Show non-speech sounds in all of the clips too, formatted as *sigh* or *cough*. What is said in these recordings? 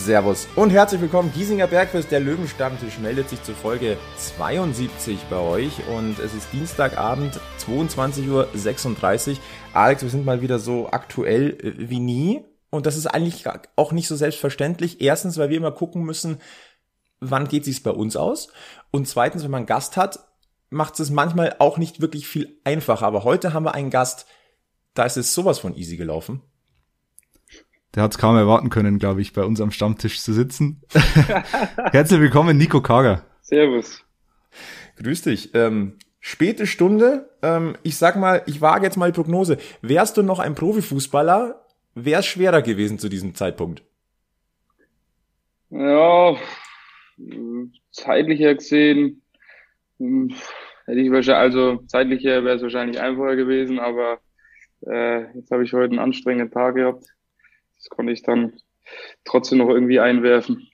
Servus und herzlich willkommen. Giesinger Bergfest, der Löwenstammtisch meldet sich zur Folge 72 bei euch und es ist Dienstagabend, 22.36 Uhr. Alex, wir sind mal wieder so aktuell äh, wie nie und das ist eigentlich auch nicht so selbstverständlich. Erstens, weil wir immer gucken müssen, wann geht sich's bei uns aus und zweitens, wenn man einen Gast hat, macht es manchmal auch nicht wirklich viel einfacher. Aber heute haben wir einen Gast, da ist es sowas von easy gelaufen. Der hat es kaum erwarten können, glaube ich, bei uns am Stammtisch zu sitzen. *laughs* Herzlich willkommen, Nico Kager. Servus. Grüß dich. Ähm, späte Stunde. Ähm, ich sag mal, ich wage jetzt mal die Prognose. Wärst du noch ein Profifußballer, wäre es schwerer gewesen zu diesem Zeitpunkt. Ja, zeitlich her gesehen, hm, hätte ich wahrscheinlich, also zeitlich her wäre es wahrscheinlich einfacher gewesen, aber äh, jetzt habe ich heute einen anstrengenden Tag gehabt das konnte ich dann trotzdem noch irgendwie einwerfen.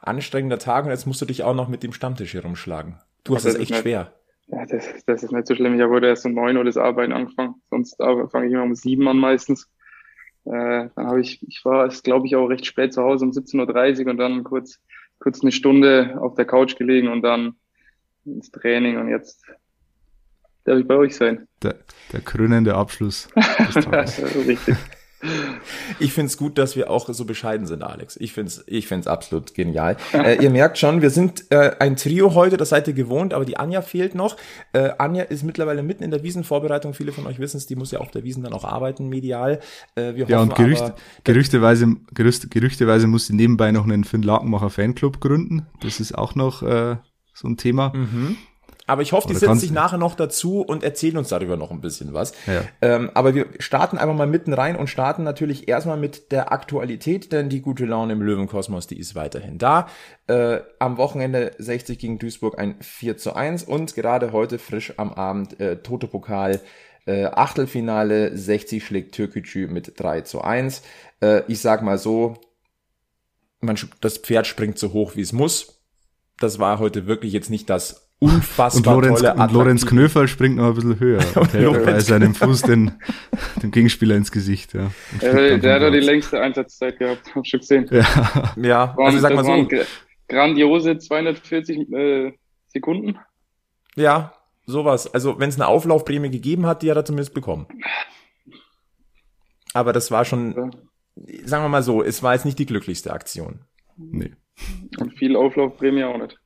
Anstrengender Tag und jetzt musst du dich auch noch mit dem Stammtisch hier rumschlagen. Du hast es echt nicht, schwer. Ja, das, das ist nicht so schlimm. Ich habe heute erst um neun Uhr das Arbeiten angefangen. Sonst fange ich immer um sieben an meistens. Äh, dann habe ich, ich war, glaube ich, auch recht spät zu Hause um 17.30 Uhr und dann kurz, kurz eine Stunde auf der Couch gelegen und dann ins Training und jetzt darf ich bei euch sein. Der, der krönende Abschluss. *laughs* Richtig. Ich find's gut, dass wir auch so bescheiden sind, Alex. Ich find's, ich find's absolut genial. äh, ihr merkt schon, wir sind äh, ein Trio heute, das seid ihr gewohnt, aber die Anja fehlt noch. Äh, Anja ist mittlerweile mitten in der Wiesenvorbereitung. Viele von euch wissen es, die muss ja auf der Wiesen dann auch arbeiten, medial. Äh, wir ja, hoffen und Gerücht, aber, gerüchteweise, gerücht, gerüchteweise muss sie nebenbei noch einen Finn Lakenmacher Fanclub gründen. Das ist auch noch äh, so ein Thema. Mhm. Aber ich hoffe, die setzen sich nachher noch dazu und erzählen uns darüber noch ein bisschen was. Ja. Ähm, aber wir starten einfach mal mitten rein und starten natürlich erstmal mit der Aktualität, denn die gute Laune im Löwenkosmos, die ist weiterhin da. Äh, am Wochenende 60 gegen Duisburg ein 4 zu 1 und gerade heute frisch am Abend äh, Toto-Pokal äh, Achtelfinale 60 schlägt Türkgücü mit 3 zu 1. Äh, ich sag mal so, man, das Pferd springt so hoch, wie es muss. Das war heute wirklich jetzt nicht das unfassbar und Lorenz, tolle und Lorenz Knöferl springt noch ein bisschen höher *laughs* und hält bei seinem Fuß den, dem Gegenspieler ins Gesicht. Ja, der, der hat ja die längste Einsatzzeit gehabt, hab schon gesehen. Ja, ja waren, also sag mal so. Grandiose 240 äh, Sekunden. Ja, sowas. Also wenn es eine Auflaufprämie gegeben hat, die hat er zumindest bekommen. Aber das war schon, ja. sagen wir mal so, es war jetzt nicht die glücklichste Aktion. Nee. Und viel Auflaufprämie auch nicht.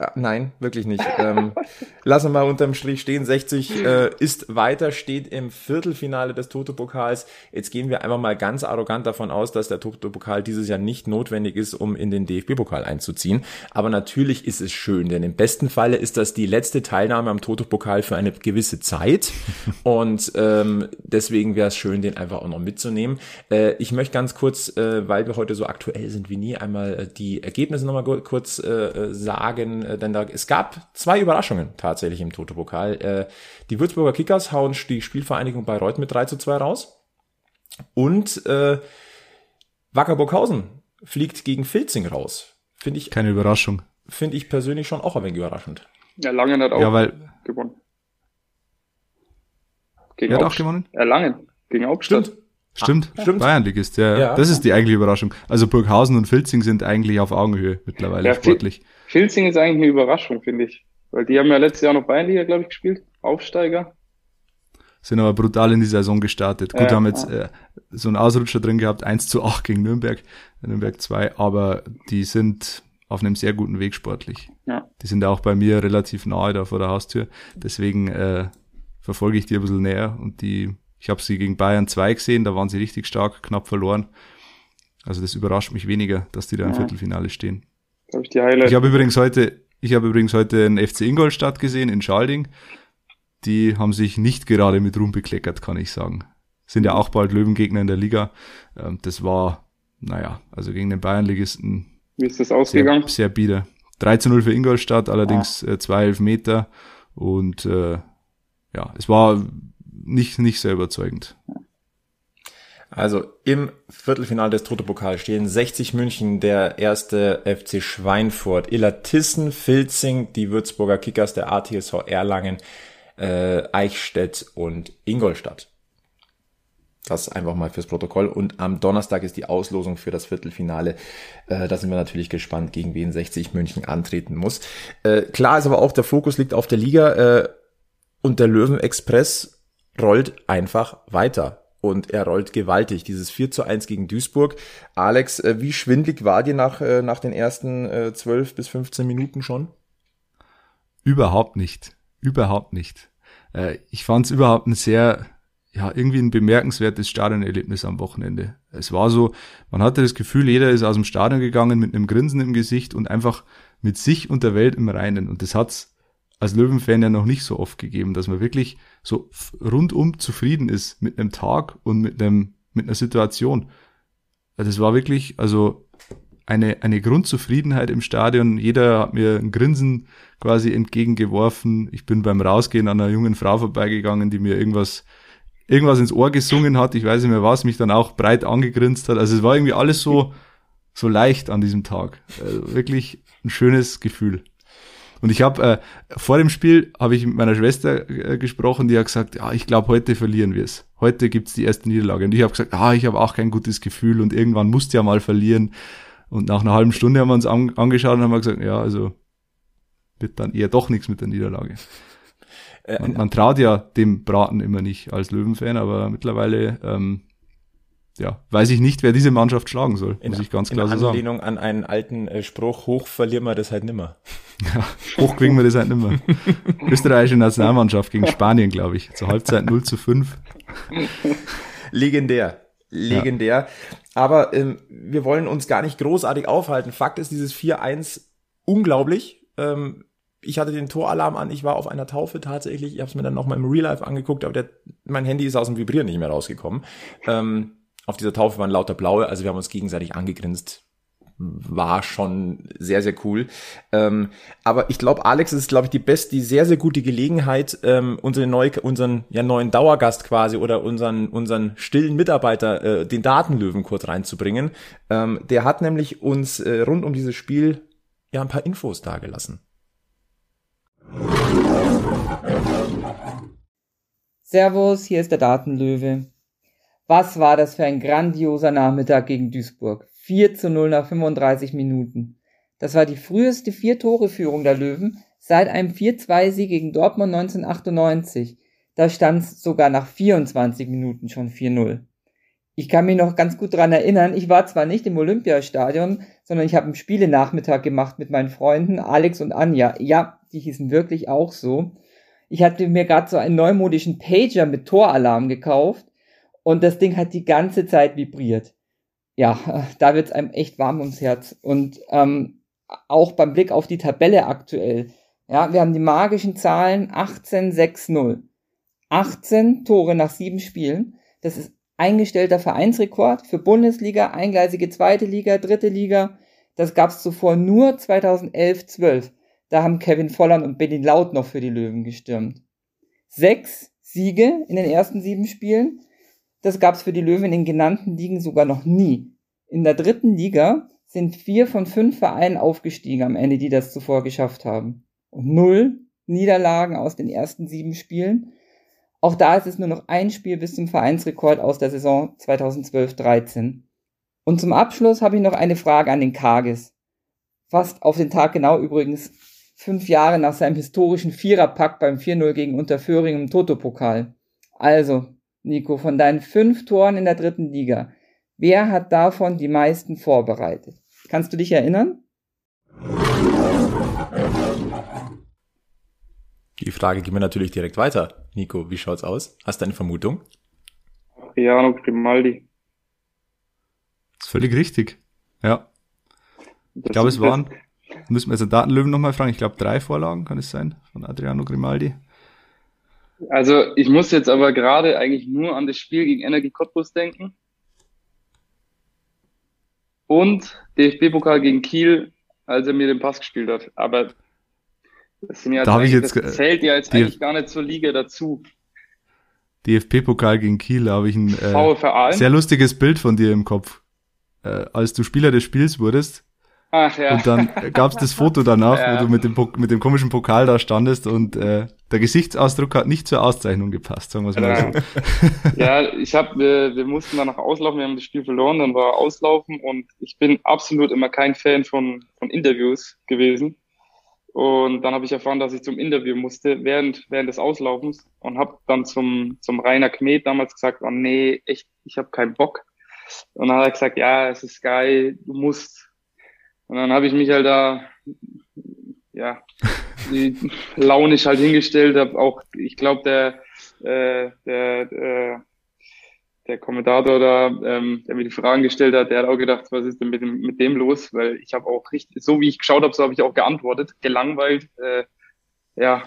Ja, nein, wirklich nicht. ähm, lassen wir mal unterm Strich stehen. 60 äh, ist weiter, steht im Viertelfinale des Toto-Pokals. Jetzt gehen wir einfach mal ganz arrogant davon aus, dass der Toto-Pokal dieses Jahr nicht notwendig ist, um in den DFB-Pokal einzuziehen. Aber natürlich ist es schön, denn im besten Falle ist das die letzte Teilnahme am Toto-Pokal für eine gewisse Zeit. Und ähm, deswegen wäre es schön, den einfach auch noch mitzunehmen. Äh, ich möchte ganz kurz, äh, weil wir heute so aktuell sind wie nie, einmal äh, die Ergebnisse nochmal kurz äh, sagen äh, denn da, es gab zwei Überraschungen tatsächlich im Toto-Pokal. Äh, die Würzburger Kickers hauen die Spielvereinigung Bayreuth mit 3 zu 2 raus. Und äh, Wacker Burghausen fliegt gegen Filzing raus. Finde ich. Keine Überraschung. Finde ich persönlich schon auch ein wenig überraschend. Ja, Langen hat auch ja, weil, gewonnen. Gegen er hat auch gewonnen? Erlangen. Gegen Hauptstadt. Stimmt. Stimmt, ah, stimmt. Bayernligist, ja, Ja. Das ist die eigentliche Überraschung. Also Burghausen und Filzing sind eigentlich auf Augenhöhe mittlerweile Ja, sportlich. Filzing ist eigentlich eine Überraschung, finde ich. Weil die haben ja letztes Jahr noch Bayernliga, glaube ich, gespielt. Aufsteiger. Sind aber brutal in die Saison gestartet. Gut, Ja. haben jetzt äh, so einen Ausrutscher drin gehabt, 1 zu 8 gegen Nürnberg, Nürnberg 2, aber die sind auf einem sehr guten Weg sportlich. Ja. Die sind auch bei mir relativ nahe da vor der Haustür. Deswegen äh, verfolge ich die ein bisschen näher und die, ich habe sie gegen Bayern 2 gesehen, da waren sie richtig stark, knapp verloren. Also das überrascht mich weniger, dass die da im Ja. Viertelfinale stehen. Da habe ich die Highlights. Ich habe übrigens heute, ich habe übrigens heute einen FC Ingolstadt gesehen in Schalding. Die haben sich nicht gerade mit Ruhm bekleckert, kann ich sagen. sind ja auch bald Löwengegner in der Liga. Ähm, das war, naja, also gegen den Bayernligisten. Wie ist das ausgegangen? Sehr, sehr bieder. 3 zu 0 für Ingolstadt, allerdings ah. äh, zwei Elfmeter und äh, ja, es war nicht, nicht sehr überzeugend. Also im Viertelfinale des Toto-Pokal stehen 60 München, der erste FC Schweinfurt, Illertissen, Filzing, die Würzburger Kickers, der ATSV Erlangen, äh, Eichstätt und Ingolstadt. Das einfach mal fürs Protokoll. Und am Donnerstag ist die Auslosung für das Viertelfinale. Äh, da sind wir natürlich gespannt, gegen wen 60 München antreten muss. Äh, klar ist aber auch, der Fokus liegt auf der Liga äh, und der Löwen Express rollt einfach weiter. Und er rollt gewaltig. Dieses 4 zu 1 gegen Duisburg. Alex, äh, wie schwindlig war dir nach, äh, nach den ersten äh, 12 bis 15 Minuten schon? Überhaupt nicht. Überhaupt nicht. Äh, ich fand es überhaupt ein sehr ja, irgendwie ein bemerkenswertes Stadionerlebnis am Wochenende. Es war so, man hatte das Gefühl, jeder ist aus dem Stadion gegangen mit einem Grinsen im Gesicht und einfach mit sich und der Welt im Reinen. Und das hat's als Löwenfan ja noch nicht so oft gegeben, dass man wirklich so rundum zufrieden ist mit einem Tag und mit einem, mit einer Situation. Das war wirklich, also eine, eine Grundzufriedenheit im Stadion. Jeder hat mir ein Grinsen quasi entgegengeworfen. Ich bin beim Rausgehen an einer jungen Frau vorbeigegangen, die mir irgendwas irgendwas ins Ohr gesungen hat, ich weiß nicht mehr was, mich dann auch breit angegrinst hat. Also es war irgendwie alles so, so leicht an diesem Tag. Also wirklich ein schönes Gefühl. Und ich habe äh, vor dem Spiel habe ich mit meiner Schwester äh, gesprochen, die hat gesagt, ja, ich glaube, heute verlieren wir es. Heute gibt's die erste Niederlage. Und ich habe gesagt, ah, ich habe auch kein gutes Gefühl und irgendwann musst du ja mal verlieren. Und nach einer halben Stunde haben wir uns an, angeschaut und haben gesagt, ja, also wird dann eher doch nichts mit der Niederlage. Äh, man, man, traut ja dem Braten immer nicht als Löwenfan, aber mittlerweile ähm, ja, weiß ich nicht, wer diese Mannschaft schlagen soll, in, muss ich ganz klar so sagen. In Anlehnung an einen alten äh, Spruch, hoch verlieren wir das halt nimmer. *laughs* Ja, hoch kriegen wir das halt nimmer. *laughs* Österreichische Nationalmannschaft gegen Spanien, glaube ich. Zur Halbzeit 0 zu 5. *laughs* Legendär. Legendär. Ja. Aber ähm, wir wollen uns gar nicht großartig aufhalten. Fakt ist, dieses 4-1 unglaublich. Ähm, ich hatte den Toralarm an, ich war auf einer Taufe tatsächlich, ich habe es mir dann noch mal im Real Life angeguckt, aber der, mein Handy ist aus dem Vibrieren nicht mehr rausgekommen. Ähm, auf dieser Taufe waren lauter Blaue, also wir haben uns gegenseitig angegrinst. War schon sehr, sehr cool. Ähm, aber ich glaube, Alex ist, glaube ich, die beste, die sehr, sehr gute Gelegenheit, ähm, unseren, neu, unseren ja, neuen Dauergast quasi oder unseren, unseren stillen Mitarbeiter, äh, den Datenlöwen kurz reinzubringen. Ähm, der hat nämlich uns äh, rund um dieses Spiel ja ein paar Infos dargelassen. Servus, hier ist der Datenlöwe. Was war das für ein grandioser Nachmittag gegen Duisburg? 4 zu 0 nach 35 Minuten. Das war die früheste Vier-Tore-Führung der Löwen seit einem 4-2-Sieg gegen Dortmund 1998. Da stand es sogar nach 24 Minuten schon 4-0. Ich kann mich noch ganz gut dran erinnern, ich war zwar nicht im Olympiastadion, sondern ich habe einen Spielenachmittag gemacht mit meinen Freunden Alex und Anja. Ja, die hießen wirklich auch so. Ich hatte mir gerade so einen neumodischen Pager mit Toralarm gekauft und das Ding hat die ganze Zeit vibriert. Ja, da wird's einem echt warm ums Herz. Und ähm, auch beim Blick auf die Tabelle aktuell. Ja, wir haben die magischen Zahlen 18-6-0. 18 Tore nach sieben Spielen. Das ist eingestellter Vereinsrekord für Bundesliga, eingleisige zweite Liga, dritte Liga. Das gab es zuvor nur 2011-12. Da haben Kevin Volland und Benny Laut noch für die Löwen gestürmt. Sechs Siege in den ersten sieben Spielen. Das gab es für die Löwen in den genannten Ligen sogar noch nie. In der dritten Liga sind vier von fünf Vereinen aufgestiegen am Ende, die das zuvor geschafft haben. Und null Niederlagen aus den ersten sieben Spielen. Auch da ist es nur noch ein Spiel bis zum Vereinsrekord aus der Saison 2012-13. Und zum Abschluss habe ich noch eine Frage an den Kages. Fast auf den Tag genau übrigens fünf Jahre nach seinem historischen Viererpack beim 4-0 gegen Unterföhring im Toto-Pokal. Also, Nico, von deinen fünf Toren in der dritten Liga, wer hat davon die meisten vorbereitet? Kannst du dich erinnern? Die Frage gehen wir natürlich direkt weiter. Nico, wie schaut's aus? Hast du eine Vermutung? Adriano Grimaldi. Das ist völlig richtig. Ja. Ich glaube, es waren, müssen wir jetzt den Datenlöwen nochmal fragen, ich glaube drei Vorlagen kann es sein von Adriano Grimaldi. Also ich muss jetzt aber gerade eigentlich nur an das Spiel gegen Energie Cottbus denken. Und DFB-Pokal gegen Kiel, als er mir den Pass gespielt hat. Aber das, sind ja Da ich jetzt das ge- zählt ja jetzt eigentlich gar nicht zur Liga dazu. DFB-Pokal gegen Kiel, da habe ich ein äh, sehr lustiges Bild von dir im Kopf. Äh, als du Spieler des Spiels wurdest Ach ja. und dann *laughs* gab's das Foto danach, Ja. wo du mit dem, mit dem komischen Pokal da standest und äh, der Gesichtsausdruck hat nicht zur Auszeichnung gepasst, sagen wir mal Ja. so. Ja, ich habe, wir, wir mussten danach auslaufen, wir haben das Spiel verloren, dann war auslaufen und ich bin absolut immer kein Fan von, von Interviews gewesen. Und dann habe ich erfahren, dass ich zum Interview musste während, während des Auslaufens und habe dann zum, zum Rainer Kmet damals gesagt, oh nee, echt, ich habe keinen Bock. Und dann hat er gesagt, ja, es ist geil, du musst. Und dann habe ich mich halt da, ja, die launisch halt hingestellt, habe auch, ich glaube, der, äh, der, der, der Kommentator da, ähm, der mir die Fragen gestellt hat, der hat auch gedacht, was ist denn mit dem, mit dem los? Weil ich habe auch richtig, so wie ich geschaut habe, so habe ich auch geantwortet, gelangweilt, äh, ja.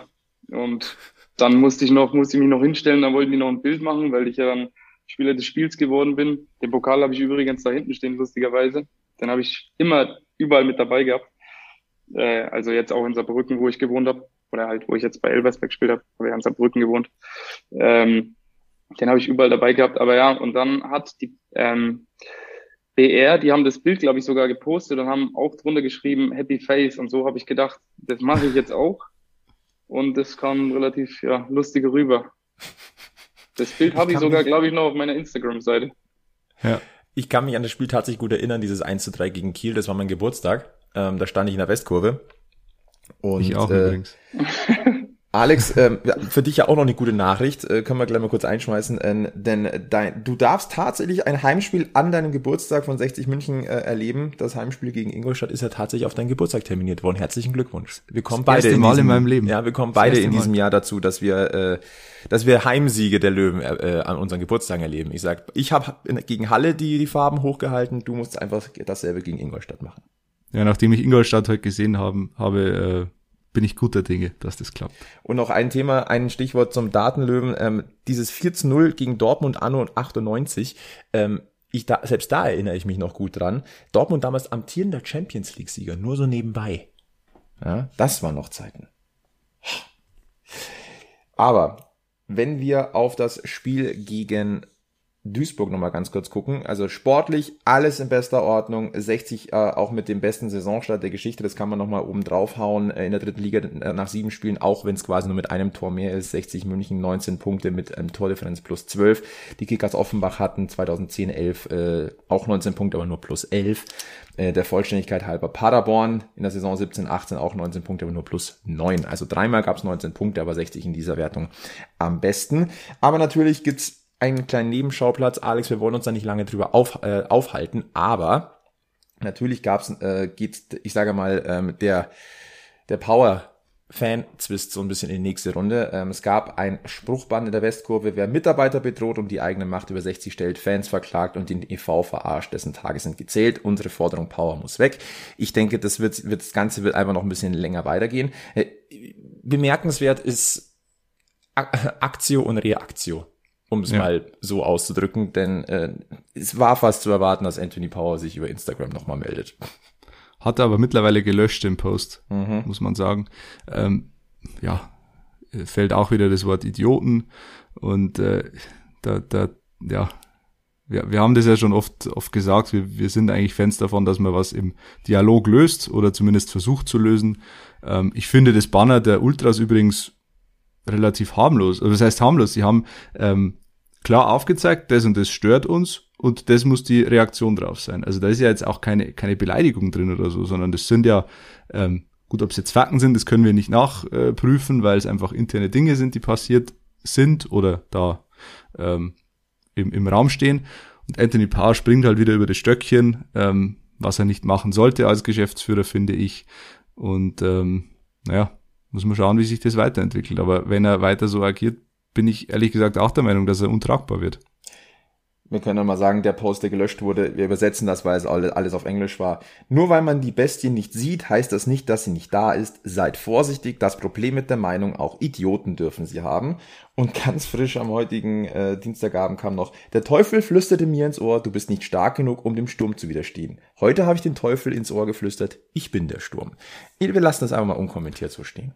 Und dann musste ich noch, musste ich mich noch hinstellen, dann wollten die noch ein Bild machen, weil ich ja dann Spieler des Spiels geworden bin. Den Pokal habe ich übrigens da hinten stehen, lustigerweise. Den habe ich immer überall mit dabei gehabt. Äh, also jetzt auch in Saarbrücken, wo ich gewohnt habe, oder halt, wo ich jetzt bei Elversberg gespielt habe, habe ich in Saarbrücken gewohnt. Ähm, den habe ich überall dabei gehabt. Aber ja, und dann hat die ähm, BR, die haben das Bild, glaube ich, sogar gepostet und haben auch drunter geschrieben Happy Face. Und so habe ich gedacht, das mache ich jetzt auch. Und das kam relativ ja, lustig rüber. Das Bild habe ich sogar, glaube ich, noch auf meiner Instagram-Seite. Ja. Ich kann mich an das Spiel tatsächlich gut erinnern, dieses 1 zu 3 gegen Kiel, das war mein Geburtstag. Ähm, da stand ich in der Westkurve. Und, Ich auch äh, übrigens. *laughs* Alex, ähm, für dich ja auch noch eine gute Nachricht, äh, können wir gleich mal kurz einschmeißen, äh, denn dein, du darfst tatsächlich ein Heimspiel an deinem Geburtstag von 60 München äh, erleben. Das Heimspiel gegen Ingolstadt ist ja tatsächlich auf deinen Geburtstag terminiert worden. Herzlichen Glückwunsch. Wir kommen beide erste in Mal diesem, in meinem Leben. Ja, wir kommen Das beide in diesem Mal. Jahr dazu, dass wir, äh, dass wir Heimsiege der Löwen äh, an unseren Geburtstagen erleben. Ich sag, ich habe gegen Halle die die Farben hochgehalten. Du musst einfach dasselbe gegen Ingolstadt machen. Ja, nachdem ich Ingolstadt heute gesehen haben, habe, äh, bin ich guter Dinge, dass das klappt. Und noch ein Thema, ein Stichwort zum Datenlöwen. Ähm, dieses 4 zu 0 gegen Dortmund anno 98. Ähm, ich da, selbst da erinnere ich mich noch gut dran. Dortmund damals amtierender Champions League Sieger, nur so nebenbei. Ja, das waren noch Zeiten. Aber wenn wir auf das Spiel gegen Duisburg nochmal ganz kurz gucken. Also sportlich alles in bester Ordnung. 60 äh, auch mit dem besten Saisonstart der Geschichte. Das kann man nochmal oben draufhauen. Äh, in der dritten Liga äh, nach sieben Spielen, auch wenn es quasi nur mit einem Tor mehr ist. 60 München 19 Punkte mit ähm, Tordifferenz plus 12. Die Kickers Offenbach hatten 2010, 11 äh, auch 19 Punkte, aber nur plus 11. Äh, der Vollständigkeit halber Paderborn in der Saison 17, 18 auch 19 Punkte, aber nur plus 9. Also dreimal gab es 19 Punkte, aber 60 in dieser Wertung am besten. Aber natürlich gibt's einen kleinen Nebenschauplatz. Alex, wir wollen uns da nicht lange drüber auf, äh, aufhalten, aber natürlich gab's, äh, geht, ich sage mal, ähm, der, der Power Fan-Zwist so ein bisschen in die nächste Runde. Ähm, es gab ein Spruchband in der Westkurve, wer Mitarbeiter bedroht und die eigene Macht über 60 stellt, Fans verklagt und den EV verarscht, dessen Tage sind gezählt. Unsere Forderung Power muss weg. Ich denke, das wird, wird das Ganze wird einfach noch ein bisschen länger weitergehen. Äh, bemerkenswert ist Ak- Aktio und Reaktio um es Ja. mal so auszudrücken, denn äh, es war fast zu erwarten, dass Anthony Power sich über Instagram nochmal meldet. Hat er aber mittlerweile gelöscht den Post, Mhm. muss man sagen. Ähm, ja, äh, fällt auch wieder das Wort Idioten und äh, da, da, ja, wir, wir haben das ja schon oft, oft gesagt, wir, wir sind eigentlich Fans davon, dass man was im Dialog löst oder zumindest versucht zu lösen. Ähm, ich finde das Banner der Ultras übrigens relativ harmlos. Oder das heißt harmlos, sie haben ähm, klar aufgezeigt, das und das stört uns und das muss die Reaktion drauf sein. Also da ist ja jetzt auch keine, keine Beleidigung drin oder so, sondern das sind ja, ähm, gut, ob es jetzt Fakten sind, das können wir nicht nachprüfen, weil es einfach interne Dinge sind, die passiert sind oder da ähm, im, im Raum stehen. Und Anthony Parr springt halt wieder über das Stöckchen, ähm, was er nicht machen sollte als Geschäftsführer, finde ich. Und ähm, naja, muss man schauen, wie sich das weiterentwickelt. Aber wenn er weiter so agiert, bin ich ehrlich gesagt auch der Meinung, dass er untragbar wird. wir können ja mal sagen, der Post, der gelöscht wurde, wir übersetzen das, weil es alles auf Englisch war. Nur weil man die Bestie nicht sieht, heißt das nicht, dass sie nicht da ist. Seid vorsichtig, das Problem mit der Meinung, auch Idioten dürfen sie haben. Und ganz frisch am heutigen äh, Dienstagabend kam noch, der Teufel flüsterte mir ins Ohr, du bist nicht stark genug, um dem Sturm zu widerstehen. Heute habe ich den Teufel ins Ohr geflüstert, ich bin der Sturm. Wir lassen das einfach mal unkommentiert so stehen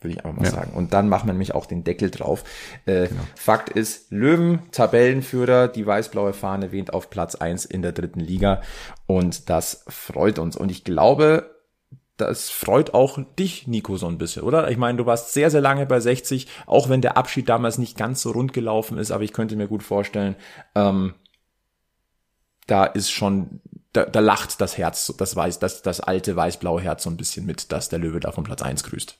würde ich einfach mal ja. sagen. Und dann machen wir nämlich auch den Deckel drauf. Äh, genau. Fakt ist, Löwen, Tabellenführer, die weiß-blaue Fahne wehnt auf Platz eins in der dritten Liga. Und das freut uns. Und ich glaube, das freut auch dich, Nico, so ein bisschen, oder? Ich meine, du warst sehr, sehr lange bei 60, auch wenn der Abschied damals nicht ganz so rund gelaufen ist, aber ich könnte mir gut vorstellen, ähm, da ist schon, da, da lacht das Herz, das weiß, das, das alte weiß-blaue Herz so ein bisschen mit, dass der Löwe da von Platz eins grüßt.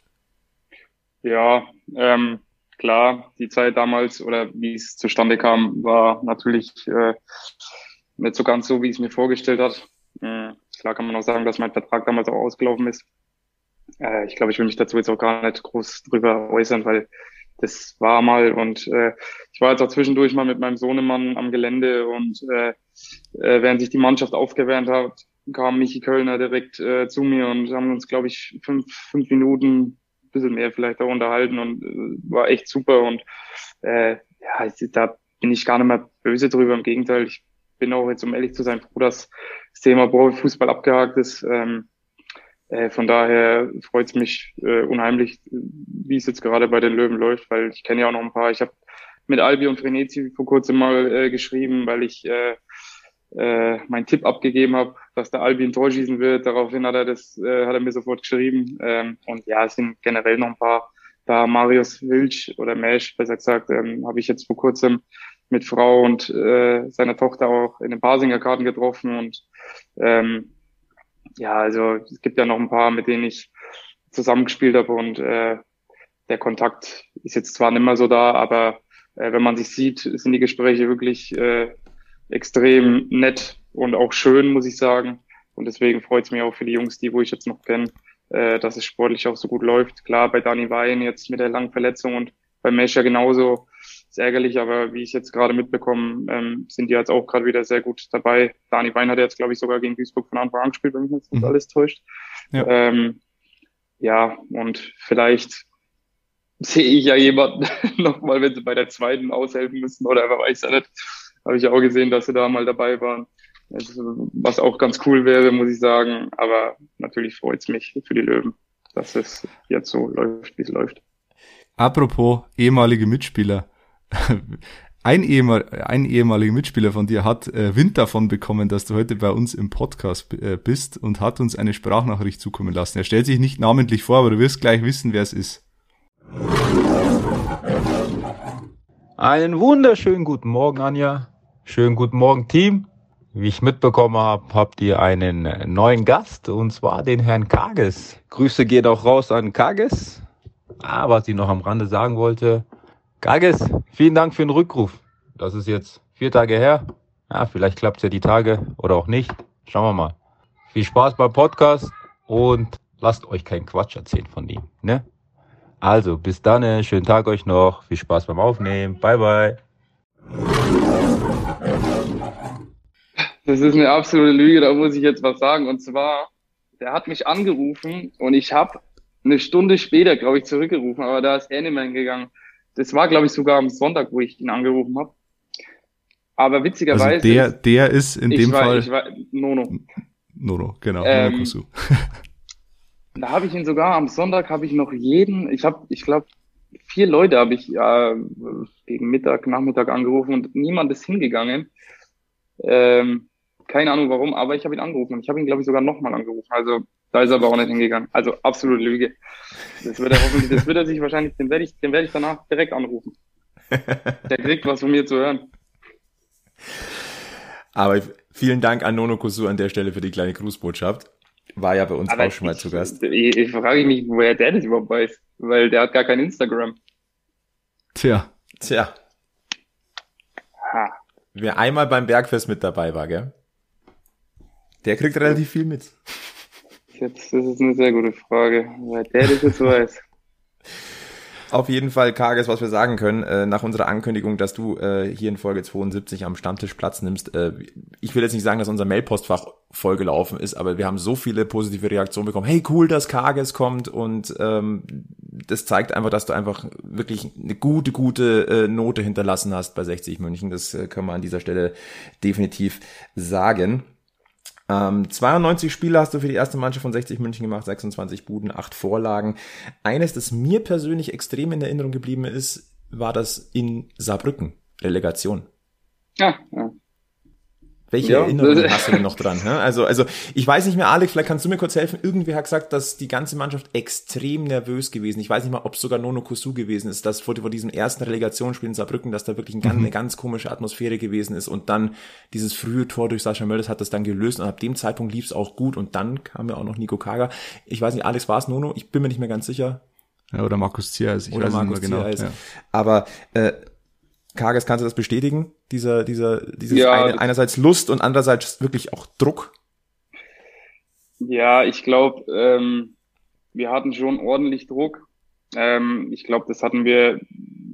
Ja, ähm, klar, die Zeit damals oder wie es zustande kam, war natürlich äh, nicht so ganz so, wie ich es mir vorgestellt hat. Äh, klar kann man auch sagen, dass mein Vertrag damals auch ausgelaufen ist. Äh, ich glaube, ich will mich dazu jetzt auch gar nicht groß drüber äußern, weil das war mal und äh, ich war jetzt auch zwischendurch mal mit meinem Sohnemann am Gelände und äh, äh, während sich die Mannschaft aufgewärmt hat, kam Michi Kölner direkt äh, zu mir und haben uns, glaube ich, fünf, fünf Minuten bisschen mehr vielleicht auch unterhalten und äh, war echt super und äh, ja, da bin ich gar nicht mehr böse drüber. Im Gegenteil, ich bin auch jetzt, um ehrlich zu sein, froh, dass das Thema Profifußball abgehakt ist. Ähm, äh, von daher freut es mich äh, unheimlich, wie es jetzt gerade bei den Löwen läuft, weil ich kenne ja auch noch ein paar. Ich habe mit Albi und Frenetzi vor kurzem mal äh, geschrieben, weil ich äh, äh, meinen Tipp abgegeben habe, dass der Albi ein Tor schießen wird. Daraufhin hat er das, äh, hat er mir sofort geschrieben. Ähm, und ja, es sind generell noch ein paar. Da Marius Wilsch oder Mesh, besser gesagt, ähm, habe ich jetzt vor kurzem mit Frau und äh, seiner Tochter auch in den Pasinger Karten getroffen. Und ähm, ja, also es gibt ja noch ein paar, mit denen ich zusammengespielt habe und äh, der Kontakt ist jetzt zwar nicht mehr so da, aber äh, wenn man sich sieht, sind die Gespräche wirklich äh, extrem nett und auch schön, muss ich sagen. Und deswegen freut es mich auch für die Jungs, die wo ich jetzt noch kenne, äh, dass es sportlich auch so gut läuft. Klar, bei Dani Wein jetzt mit der langen Verletzung und bei Mescher genauso ist ärgerlich, aber wie ich jetzt gerade mitbekomme, ähm, sind die jetzt auch gerade wieder sehr gut dabei. Dani Wein hat jetzt, glaube ich, sogar gegen Duisburg von Anfang an gespielt, wenn mich jetzt nicht mhm. alles täuscht. Ja. Ähm, ja, und vielleicht sehe ich ja jemanden *laughs* nochmal, wenn sie bei der zweiten aushelfen müssen oder wer weiß ja nicht habe ich auch gesehen, dass sie da mal dabei waren. Was auch ganz cool wäre, muss ich sagen. Aber natürlich freut es mich für die Löwen, dass es jetzt so läuft, wie es läuft. Apropos ehemalige Mitspieler. *laughs* Ein, ehemal, ein ehemaliger Mitspieler von dir hat äh, Wind davon bekommen, dass du heute bei uns im Podcast äh, bist und hat uns eine Sprachnachricht zukommen lassen. Er stellt sich nicht namentlich vor, aber du wirst gleich wissen, wer es ist. Einen wunderschönen guten Morgen, Anja. Schönen guten Morgen, Team. Wie ich mitbekommen habe, habt ihr einen neuen Gast, und zwar den Herrn Kages. Grüße geht auch raus an Kages. Ah, was ich noch am Rande sagen wollte. Kages, vielen Dank für den Rückruf. Das ist jetzt vier Tage her. Ja, vielleicht klappt es ja die Tage oder auch nicht. Schauen wir mal. Viel Spaß beim Podcast und lasst euch keinen Quatsch erzählen von ihm. Ne? Also, bis dann, schönen Tag euch noch, viel Spaß beim Aufnehmen, bye bye. Das ist eine absolute Lüge, da muss ich jetzt was sagen. Und zwar, der hat mich angerufen und ich habe eine Stunde später, glaube ich, zurückgerufen, aber da ist er nicht mehr hingegangen. Das war, glaube ich, sogar am Sonntag, wo ich ihn angerufen habe. Aber witzigerweise. Also der, der ist in dem war, Fall. Ich war, Nono. Nono, genau. Ähm, Nono *laughs* Da habe ich ihn sogar am Sonntag habe ich noch jeden, ich habe, ich glaube, vier Leute habe ich ja gegen Mittag, Nachmittag angerufen und niemand ist hingegangen. Ähm, keine Ahnung warum, aber ich habe ihn angerufen und ich habe ihn, glaube ich, sogar nochmal angerufen. Also da ist er aber auch nicht hingegangen. Also absolute Lüge. Das wird er hoffentlich, das wird er sich wahrscheinlich, den werde ich, den werde ich danach direkt anrufen. *laughs* Der kriegt was von mir zu hören. Aber vielen Dank an Nono Kosu an der Stelle für die kleine Grußbotschaft. War ja bei uns Aber auch schon mal zu Gast. Ich, ich frage mich, woher der das überhaupt weiß, weil der hat gar kein Instagram. Tja. Tja. Ha. Wer einmal beim Bergfest mit dabei war, gell? Der kriegt relativ viel mit. Jetzt, das ist eine sehr gute Frage, weil der das jetzt weiß. Auf jeden Fall, Kages, was wir sagen können, äh, nach unserer Ankündigung, dass du äh, hier in Folge 72 am Stammtisch Platz nimmst. Äh, ich will jetzt nicht sagen, dass unser Mailpostfach vollgelaufen ist, aber wir haben so viele positive Reaktionen bekommen. Hey, cool, dass Kages kommt und ähm, das zeigt einfach, dass du einfach wirklich eine gute, gute äh, Note hinterlassen hast bei 60 München. Das äh, können wir an dieser Stelle definitiv sagen. Ähm, 92 Spiele hast du für die erste Mannschaft von 60 München gemacht, 26 Buden, 8 Vorlagen. Eines, das mir persönlich extrem in Erinnerung geblieben ist, war das in Saarbrücken, Relegation. Ja, ja. Welche ja. Erinnerungen hast du denn noch dran? Also, also ich weiß nicht mehr, Alex, vielleicht kannst du mir kurz helfen. Irgendwer hat gesagt, dass die ganze Mannschaft extrem nervös gewesen. Ich weiß nicht mal, ob es sogar Nono Kusu gewesen ist, dass vor, vor diesem ersten Relegationsspiel in Saarbrücken, dass da wirklich ein, mhm. eine ganz komische Atmosphäre gewesen ist. Und dann dieses frühe Tor durch Sascha Mölders hat das dann gelöst und ab dem Zeitpunkt lief es auch gut. Und dann kam ja auch noch Nico Kaga. Ich weiß nicht, Alex, war es Nono? Ich bin mir nicht mehr ganz sicher. Ja, oder Markus Ziereis, ich oder weiß Markus nicht mehr genau. Ja. Aber äh, Kages, kannst du das bestätigen? Dieser, dieser, dieses ja, eine, einerseits Lust und andererseits wirklich auch Druck? Ja, ich glaube, ähm, wir hatten schon ordentlich Druck. Ähm, ich glaube, das hatten wir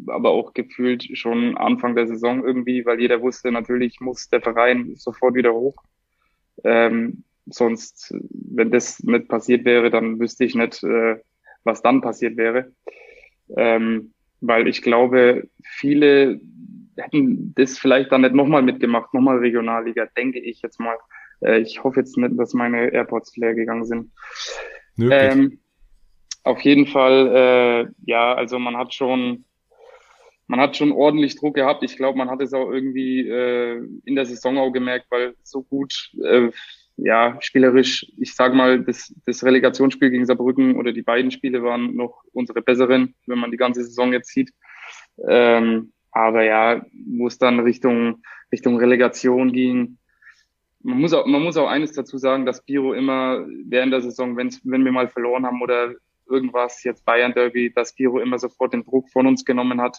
aber auch gefühlt schon Anfang der Saison irgendwie, weil jeder wusste, natürlich muss der Verein sofort wieder hoch. Ähm, sonst, wenn das nicht passiert wäre, dann wüsste ich nicht, äh, was dann passiert wäre. Ähm, weil ich glaube, viele hätten das vielleicht dann nicht nochmal mitgemacht, nochmal Regionalliga, denke ich jetzt mal. Äh, ich hoffe jetzt nicht, dass meine AirPods leer gegangen sind. Ähm, auf jeden Fall, äh, ja, also man hat schon, man hat schon ordentlich Druck gehabt. Ich glaube, man hat es auch irgendwie äh, in der Saison auch gemerkt, weil so gut, äh, ja, spielerisch, ich sage mal, das, das Relegationsspiel gegen Saarbrücken oder die beiden Spiele waren noch unsere besseren, wenn man die ganze Saison jetzt sieht. Ähm, aber ja, wo es dann Richtung, Richtung Relegation ging, man muss auch, man muss auch eines dazu sagen, dass Biro immer während der Saison, wenn, wenn wir mal verloren haben oder irgendwas, jetzt Bayern Derby, dass Biro immer sofort den Druck von uns genommen hat,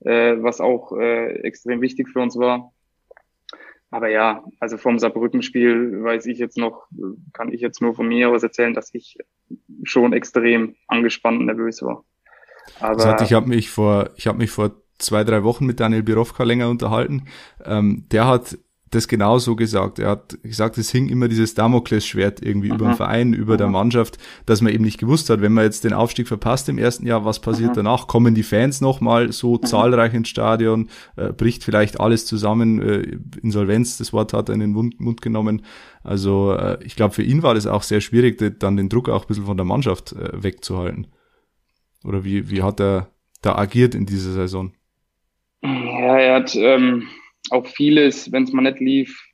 äh, was auch äh, extrem wichtig für uns war. Aber ja, also vom Saarbrücken-Spiel weiß ich jetzt noch, kann ich jetzt nur von mir aus erzählen, dass ich schon extrem angespannt und nervös war. Aber das heißt, ich habe mich vor, ich habe mich vor zwei, drei Wochen mit Daniel Birovka länger unterhalten. Ähm, der hat das genauso gesagt. Er hat gesagt, es hing immer dieses Damoklesschwert irgendwie Aha. über den Verein, über Aha. der Mannschaft, dass man eben nicht gewusst hat, wenn man jetzt den Aufstieg verpasst im ersten Jahr, was passiert Aha. danach? Kommen die Fans nochmal so zahlreich ins Stadion? Äh, bricht vielleicht alles zusammen? Äh, Insolvenz, das Wort hat er in den Mund, Mund genommen. Also äh, ich glaube, für ihn war das auch sehr schwierig, dann den Druck auch ein bisschen von der Mannschaft äh, wegzuhalten. Oder wie, wie hat er da agiert in dieser Saison? Ja, er hat ähm, auch vieles, wenn es mal nicht lief,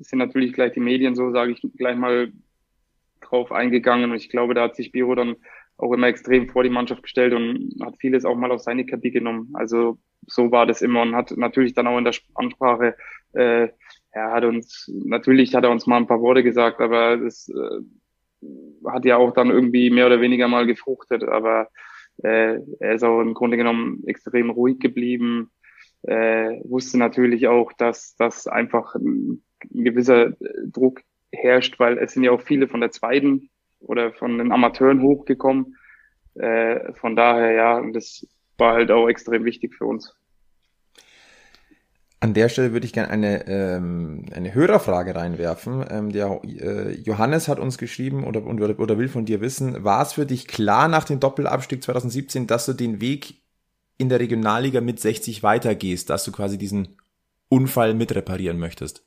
sind natürlich gleich die Medien so, sage ich gleich mal drauf eingegangen. Und ich glaube, da hat sich Biro dann auch immer extrem vor die Mannschaft gestellt und hat vieles auch mal auf seine Kappe genommen. Also so war das immer und hat natürlich dann auch in der Ansprache, äh, er hat uns, natürlich hat er uns mal ein paar Worte gesagt, aber das äh, hat ja auch dann irgendwie mehr oder weniger mal gefruchtet. Aber äh, er ist auch im Grunde genommen extrem ruhig geblieben, äh, wusste natürlich auch, dass, dass einfach ein, ein gewisser Druck herrscht, weil es sind ja auch viele von der zweiten oder von den Amateuren hochgekommen. Äh, von daher, ja, das war halt auch extrem wichtig für uns. An der Stelle würde ich gerne eine, ähm, eine Hörerfrage reinwerfen. Ähm, der äh, Johannes hat uns geschrieben oder, oder, oder will von dir wissen, war es für dich klar nach dem Doppelabstieg 2017, dass du den Weg in der Regionalliga mit 60 weitergehst, dass du quasi diesen Unfall mitreparieren möchtest?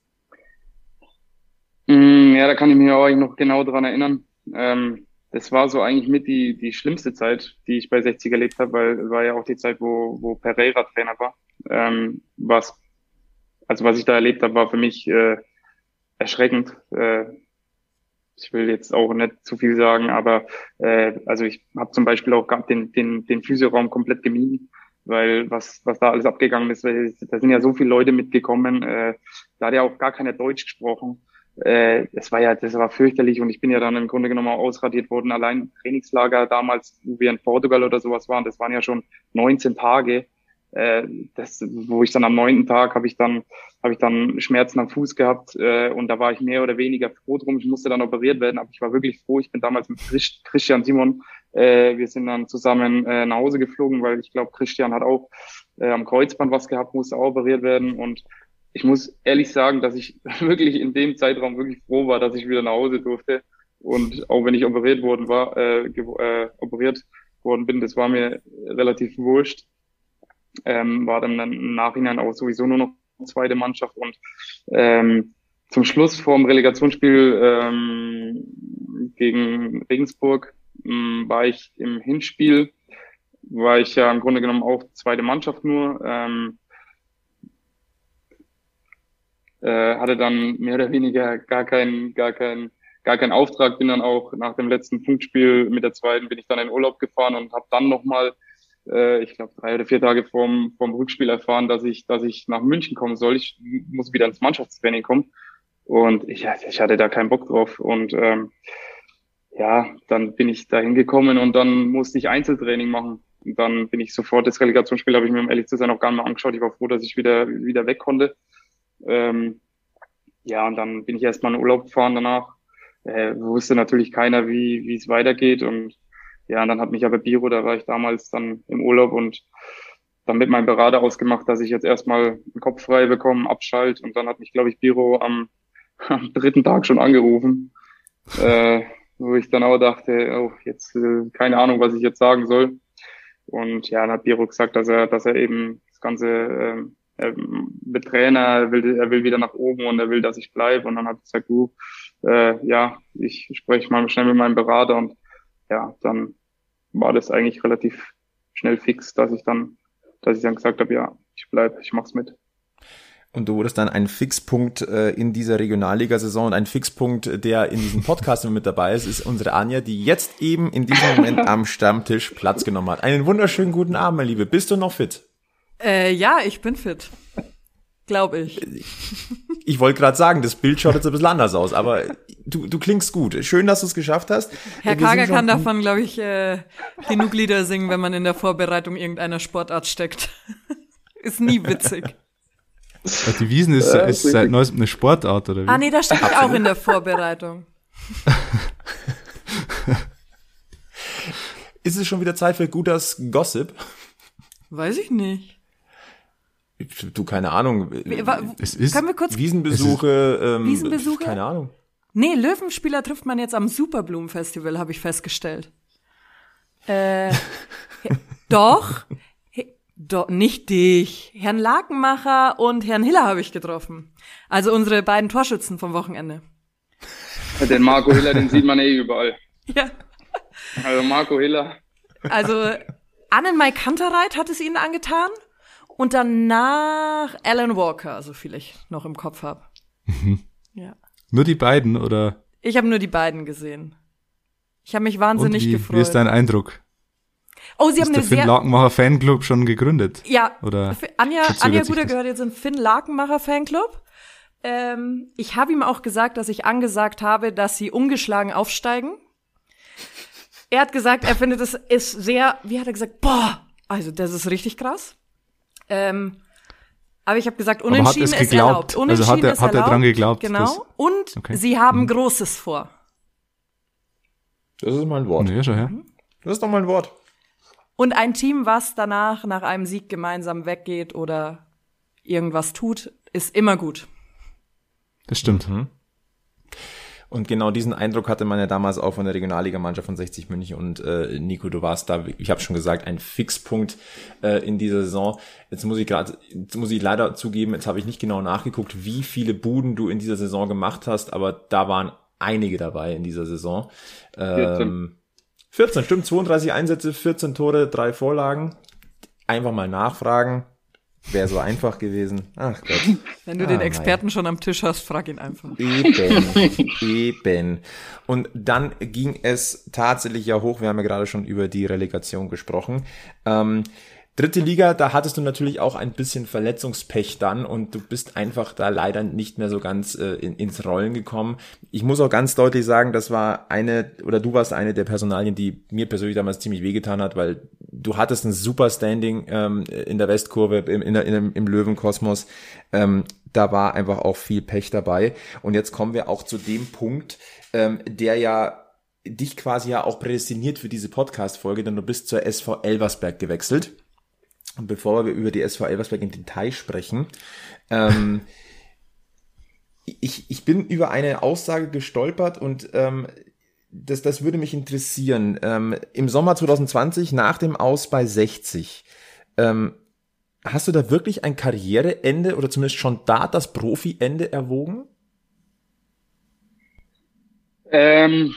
Mm, ja, da kann ich mich auch noch genau dran erinnern. Ähm, das war so eigentlich mit die, die schlimmste Zeit, die ich bei 60 erlebt habe, weil war ja auch die Zeit, wo, wo Pereira Trainer war. Ähm, was also was ich da erlebt habe, war für mich äh, erschreckend. Äh, ich will jetzt auch nicht zu viel sagen, aber äh, also ich habe zum Beispiel auch den, den, den Physioraum komplett gemieden, weil was, was da alles abgegangen ist, weil da sind ja so viele Leute mitgekommen, äh, da hat ja auch gar keiner Deutsch gesprochen. Äh, das war ja, das war fürchterlich und ich bin ja dann im Grunde genommen ausradiert worden. Allein Trainingslager damals, wo wir in Portugal oder sowas waren, das waren ja schon 19 Tage äh, das, wo ich dann am neunten Tag habe ich dann habe ich dann Schmerzen am Fuß gehabt äh, und da war ich mehr oder weniger froh drum. Ich musste dann operiert werden, aber ich war wirklich froh. Ich bin damals mit Christian Simon Äh, wir sind dann zusammen äh, nach Hause geflogen, weil ich glaube, Christian hat auch äh, am Kreuzband was gehabt, musste auch operiert werden. Und ich muss ehrlich sagen, dass ich *laughs* wirklich in dem Zeitraum wirklich froh war, dass ich wieder nach Hause durfte. Und auch wenn ich operiert worden war, äh, äh, operiert worden bin, das war mir relativ wurscht. Ähm, war dann im Nachhinein auch sowieso nur noch zweite Mannschaft und ähm, zum Schluss vorm Relegationsspiel ähm, gegen Regensburg ähm, war ich im Hinspiel, war ich ja im Grunde genommen auch zweite Mannschaft nur. Ähm, äh, hatte dann mehr oder weniger gar keinen, gar keinen, gar keinen Auftrag. Bin dann auch nach dem letzten Punktspiel mit der zweiten bin ich dann in Urlaub gefahren und habe dann nochmal, äh, ich glaube drei oder vier Tage vorm, vorm Rückspiel erfahren, dass ich, dass ich nach München kommen soll. Ich muss wieder ins Mannschaftstraining kommen. Und ich, ich hatte da keinen Bock drauf. Und ähm, ja, dann bin ich da hingekommen und dann musste ich Einzeltraining machen. Und dann bin ich sofort das Relegationsspiel, habe ich mir um ehrlich zu sein auch gar nicht mehr angeschaut. Ich war froh, dass ich wieder, wieder weg konnte. Ähm, ja, und dann bin ich erstmal in Urlaub gefahren danach. Äh, wusste natürlich keiner, wie wie es weitergeht. Und ja, und dann hat mich aber Biro, da war ich damals dann im Urlaub und dann mit meinem Berater ausgemacht, dass ich jetzt erstmal den Kopf frei bekomme, abschalt. Und dann hat mich, glaube ich, Biro am *laughs* am dritten Tag schon angerufen, äh, wo ich dann auch dachte, oh, jetzt äh, keine Ahnung, was ich jetzt sagen soll. Und ja, dann hat Biro gesagt, dass er, dass er eben das ganze äh, mit Trainer, er will, er will wieder nach oben und er will, dass ich bleibe. Und dann hat er gesagt, du, äh, ja, ich spreche mal schnell mit meinem Berater und ja, dann war das eigentlich relativ schnell fix, dass ich dann, dass ich dann gesagt habe, ja, ich bleib, ich mach's mit. Und du wurdest dann ein Fixpunkt äh, in dieser Regionalliga-Saison und ein Fixpunkt, der in diesem Podcast mit dabei ist, ist unsere Anja, die jetzt eben in diesem Moment am Stammtisch Platz genommen hat. Einen wunderschönen guten Abend, meine Liebe. Bist du noch fit? Äh, ja, ich bin fit. Glaube ich. Ich wollte gerade sagen, das Bild schaut jetzt ein bisschen anders aus, aber du, du klingst gut. Schön, dass du es geschafft hast. Herr Kager kann davon, glaube ich, äh, genug Lieder singen, wenn man in der Vorbereitung irgendeiner Sportart steckt. *laughs* ist nie witzig. Die Wiesen ist, ja, ist seit neuestem eine Sportart, oder wie? Ah, nee, da ich auch in der *laughs* Vorbereitung. *laughs* ist es schon wieder Zeit für Gutas Gossip? Weiß ich nicht. Du, keine Ahnung. Es ist, Können wir kurz Wiesenbesuche, ähm, Wiesenbesuche? Keine Ahnung. Nee, Löwenspieler trifft man jetzt am Superblumenfestival, habe ich festgestellt. Äh, *laughs* doch, Do, nicht dich. Herrn Lakenmacher und Herrn Hiller habe ich getroffen. Also unsere beiden Torschützen vom Wochenende. Den Marco Hiller, den sieht man eh überall. *laughs* Ja. Also Marco Hiller. Also Annenmai Kantereit hat es ihnen angetan und danach Alan Walker, so viel ich noch im Kopf habe. Mhm. Ja. Nur die beiden oder? Ich habe nur die beiden gesehen. Ich habe mich wahnsinnig und wie, gefreut. Wie ist dein Eindruck? Oh, sie ist haben der eine Finn sehr Lakenmacher Fanclub schon gegründet? Ja. Oder Anja, Anja Guder gehört jetzt in Finn Lakenmacher Fanclub. Ähm, ich habe ihm auch gesagt, dass ich angesagt habe, dass sie ungeschlagen aufsteigen. Er hat gesagt, er findet es ist sehr, wie hat er gesagt, boah, also das ist richtig krass. Ähm, aber ich habe gesagt, Aber hat unentschieden ist erlaubt. Unentschieden Also hat er- ist hat er erlaubt. dran geglaubt, Genau. Und Okay. sie haben Mhm. Großes vor. Das ist mal ein Wort. Ja, schon her. Das ist doch mal ein Wort. Und ein Team, was danach nach einem Sieg gemeinsam weggeht oder irgendwas tut, ist immer gut. Das stimmt. Mhm. Und genau diesen Eindruck hatte man ja damals auch von der Regionalligamannschaft von 60 München und äh, Nico, du warst da, ich habe schon gesagt, ein Fixpunkt äh, in dieser Saison. Jetzt muss ich gerade, jetzt muss ich leider zugeben, jetzt habe ich nicht genau nachgeguckt, wie viele Buden du in dieser Saison gemacht hast, aber da waren einige dabei in dieser Saison. Ähm, 14, stimmt, 32 Einsätze, 14 Tore, drei Vorlagen. Einfach mal nachfragen. Wäre so einfach gewesen. Ach Gott. *laughs* Wenn du Ah, den. Experten schon am Tisch hast, frag ihn einfach. Eben, *laughs* eben. Und dann ging es tatsächlich ja hoch. Wir haben ja gerade schon über die Relegation gesprochen. Ähm, dritte Liga, da hattest du natürlich auch ein bisschen Verletzungspech dann und du bist einfach da leider nicht mehr so ganz äh, in, ins Rollen gekommen. Ich muss auch ganz deutlich sagen, das war eine, oder du warst eine der Personalien, die mir persönlich damals ziemlich wehgetan hat, weil du hattest ein super Standing ähm, in der Westkurve, im, in in, im Löwenkosmos. Ähm, da war einfach auch viel Pech dabei. Und jetzt kommen wir auch zu dem Punkt, ähm, der ja dich quasi ja auch prädestiniert für diese Podcast-Folge, denn du bist zur SV Elversberg gewechselt. Und bevor wir über die SV Elversberg im Detail sprechen, ähm, ich, ich bin über eine Aussage gestolpert und ähm, das, das würde mich interessieren. Ähm, Im Sommer 2020, nach dem Aus bei 60, ähm, hast du da wirklich ein Karriereende oder zumindest schon da das Profiende erwogen? Ähm,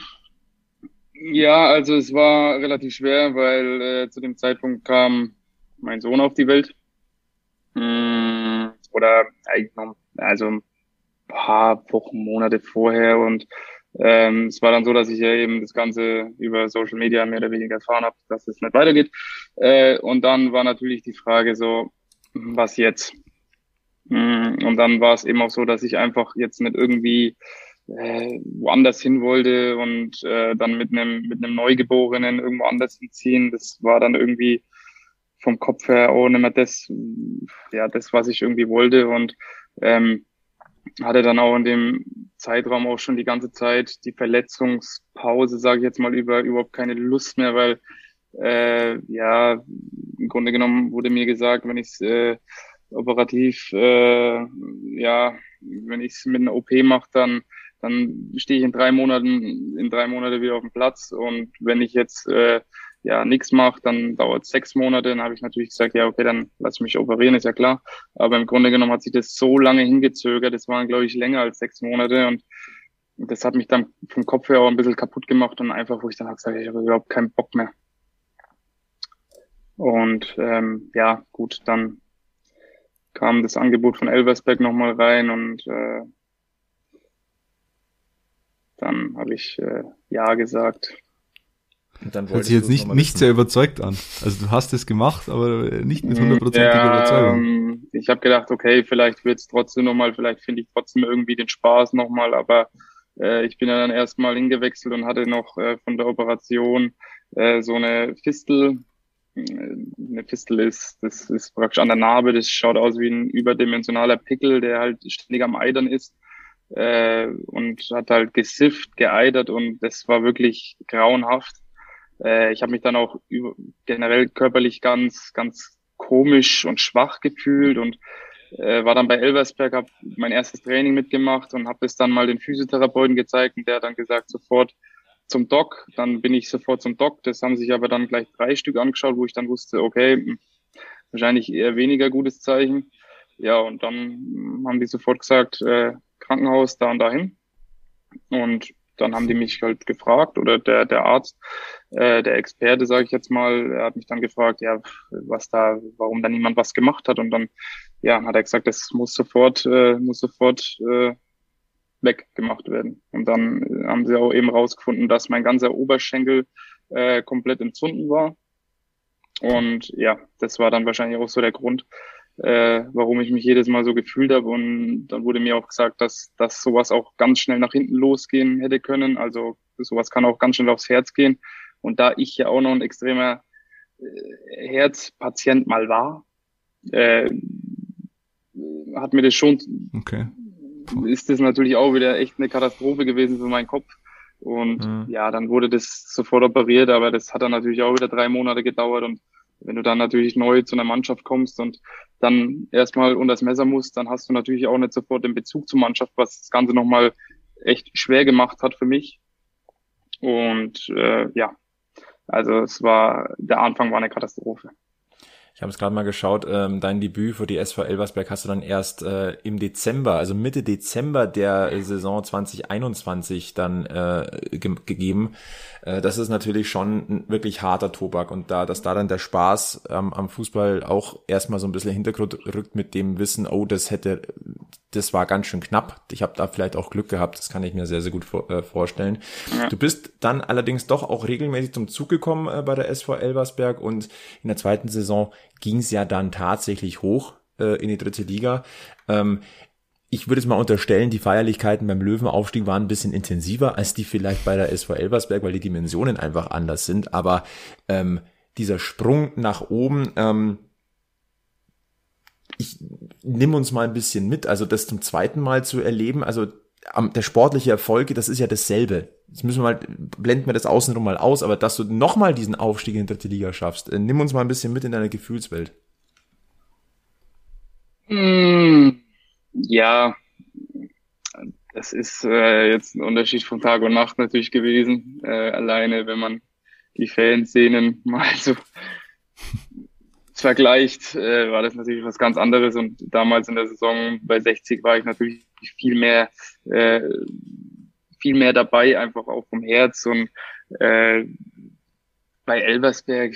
ja, also es war relativ schwer, weil äh, zu dem Zeitpunkt kam mein Sohn auf die Welt. Mm, oder eigentlich noch, also ein paar Wochen, Monate vorher und ähm, es war dann so, dass ich ja eben das Ganze über Social Media mehr oder weniger erfahren habe, dass es nicht weitergeht. Äh, und dann war natürlich die Frage so, was jetzt? Mm, und dann war es eben auch so, dass ich einfach jetzt nicht irgendwie äh, woanders hin wollte und äh, dann mit einem mit einem Neugeborenen irgendwo anders hinziehen. Das war dann irgendwie vom Kopf her auch nicht mehr das, ja, das, was ich irgendwie wollte und ähm, hatte dann auch in dem Zeitraum auch schon die ganze Zeit die Verletzungspause, sage ich jetzt mal, über überhaupt keine Lust mehr, weil äh, ja, im Grunde genommen wurde mir gesagt, wenn ich äh, operativ, äh, ja, wenn ich es mit einer OP mache, dann dann stehe ich in drei Monaten, in drei Monate wieder auf dem Platz. Und wenn ich jetzt äh, ja nichts mache, dann dauert sechs Monate. Dann habe ich natürlich gesagt, ja, okay, dann lass mich operieren, ist ja klar. Aber im Grunde genommen hat sich das so lange hingezögert. Das waren, glaube ich, länger als sechs Monate. Und das hat mich dann vom Kopf her auch ein bisschen kaputt gemacht und einfach, wo ich dann habe gesagt, ich habe überhaupt keinen Bock mehr. Und ähm, ja, gut, dann kam das Angebot von Elversberg nochmal rein und äh, dann habe ich äh, ja gesagt. Und dann Hört sich jetzt nicht, nicht sehr überzeugt an. Also du hast es gemacht, aber nicht mit hundertprozentiger ja, Überzeugung. Ähm, ich habe gedacht, okay, vielleicht wird es trotzdem nochmal, vielleicht finde ich trotzdem irgendwie den Spaß nochmal, aber äh, ich bin ja dann erstmal hingewechselt und hatte noch äh, von der Operation äh, so eine Fistel. Äh, eine Fistel ist, das ist praktisch an der Narbe, das schaut aus wie ein überdimensionaler Pickel, der halt ständig am Eidern ist äh, und hat halt gesifft, geeidert und das war wirklich grauenhaft. Äh, ich habe mich dann auch über, generell körperlich ganz, ganz komisch und schwach gefühlt und äh, war dann bei Elversberg, habe mein erstes Training mitgemacht und habe es dann mal den Physiotherapeuten gezeigt und der hat dann gesagt, sofort zum Doc. Dann bin ich sofort zum Doc. Das haben sich aber dann gleich drei Stück angeschaut, wo ich dann wusste, okay, wahrscheinlich eher weniger gutes Zeichen. Ja, und dann haben die sofort gesagt, äh, Krankenhaus da und dahin. Und dann haben die mich halt gefragt oder der, der Arzt, äh, der Experte, sage ich jetzt mal, er hat mich dann gefragt, ja, was da, warum da niemand was gemacht hat. Und dann, ja, hat er gesagt, das muss sofort, äh, muss sofort äh, weggemacht werden. Und dann haben sie auch eben rausgefunden, dass mein ganzer Oberschenkel äh, komplett entzünden war. Und ja, das war dann wahrscheinlich auch so der Grund, äh, warum ich mich jedes Mal so gefühlt habe. Und dann wurde mir auch gesagt, dass, dass sowas auch ganz schnell nach hinten losgehen hätte können. Also sowas kann auch ganz schnell aufs Herz gehen. Und da ich ja auch noch ein extremer äh, Herzpatient mal war, äh, hat mir das schon, okay. ist das natürlich auch wieder echt eine Katastrophe gewesen für meinen Kopf. Und mhm. ja, dann wurde das sofort operiert, aber das hat dann natürlich auch wieder drei Monate gedauert und wenn du dann natürlich neu zu einer Mannschaft kommst und dann erstmal unter das Messer musst, dann hast du natürlich auch nicht sofort den Bezug zur Mannschaft, was das Ganze nochmal echt schwer gemacht hat für mich. Und äh, ja, also es war, der Anfang war eine Katastrophe. Ich habe es gerade mal geschaut, ähm, dein Debüt für die SV Elversberg hast du dann erst äh, im Dezember, also Mitte Dezember der Saison 2021 dann äh, ge gegeben. Äh, das ist natürlich schon ein wirklich harter Tobak und da, dass da dann der Spaß ähm, am Fußball auch erstmal so ein bisschen Hintergrund rückt mit dem Wissen, oh, das hätte, das war ganz schön knapp. Ich habe da vielleicht auch Glück gehabt, das kann ich mir sehr, sehr gut vor, äh, vorstellen. Ja. Du bist dann allerdings doch auch regelmäßig zum Zug gekommen äh, bei der SV Elversberg und in der zweiten Saison ging es ja dann tatsächlich hoch äh, in die dritte Liga. Ähm, ich würde es mal unterstellen, die Feierlichkeiten beim Löwenaufstieg waren ein bisschen intensiver als die vielleicht bei der SV Elversberg, weil die Dimensionen einfach anders sind. Aber ähm, dieser Sprung nach oben, ähm, ich nimm uns mal ein bisschen mit, also das zum zweiten Mal zu erleben, also der sportliche Erfolg, das ist ja dasselbe jetzt müssen wir mal, blenden wir das außenrum mal aus, aber dass du nochmal diesen Aufstieg in die dritte Liga schaffst, äh, nimm uns mal ein bisschen mit in deine Gefühlswelt. Hm, ja, das ist äh, jetzt ein Unterschied von Tag und Nacht natürlich gewesen. Äh, alleine, wenn man die Fanszenen *laughs* mal so vergleicht, äh, war das natürlich was ganz anderes. Und damals in der Saison bei 60 war ich natürlich viel mehr, äh, viel mehr dabei, einfach auch vom Herz. Und äh, bei Elversberg,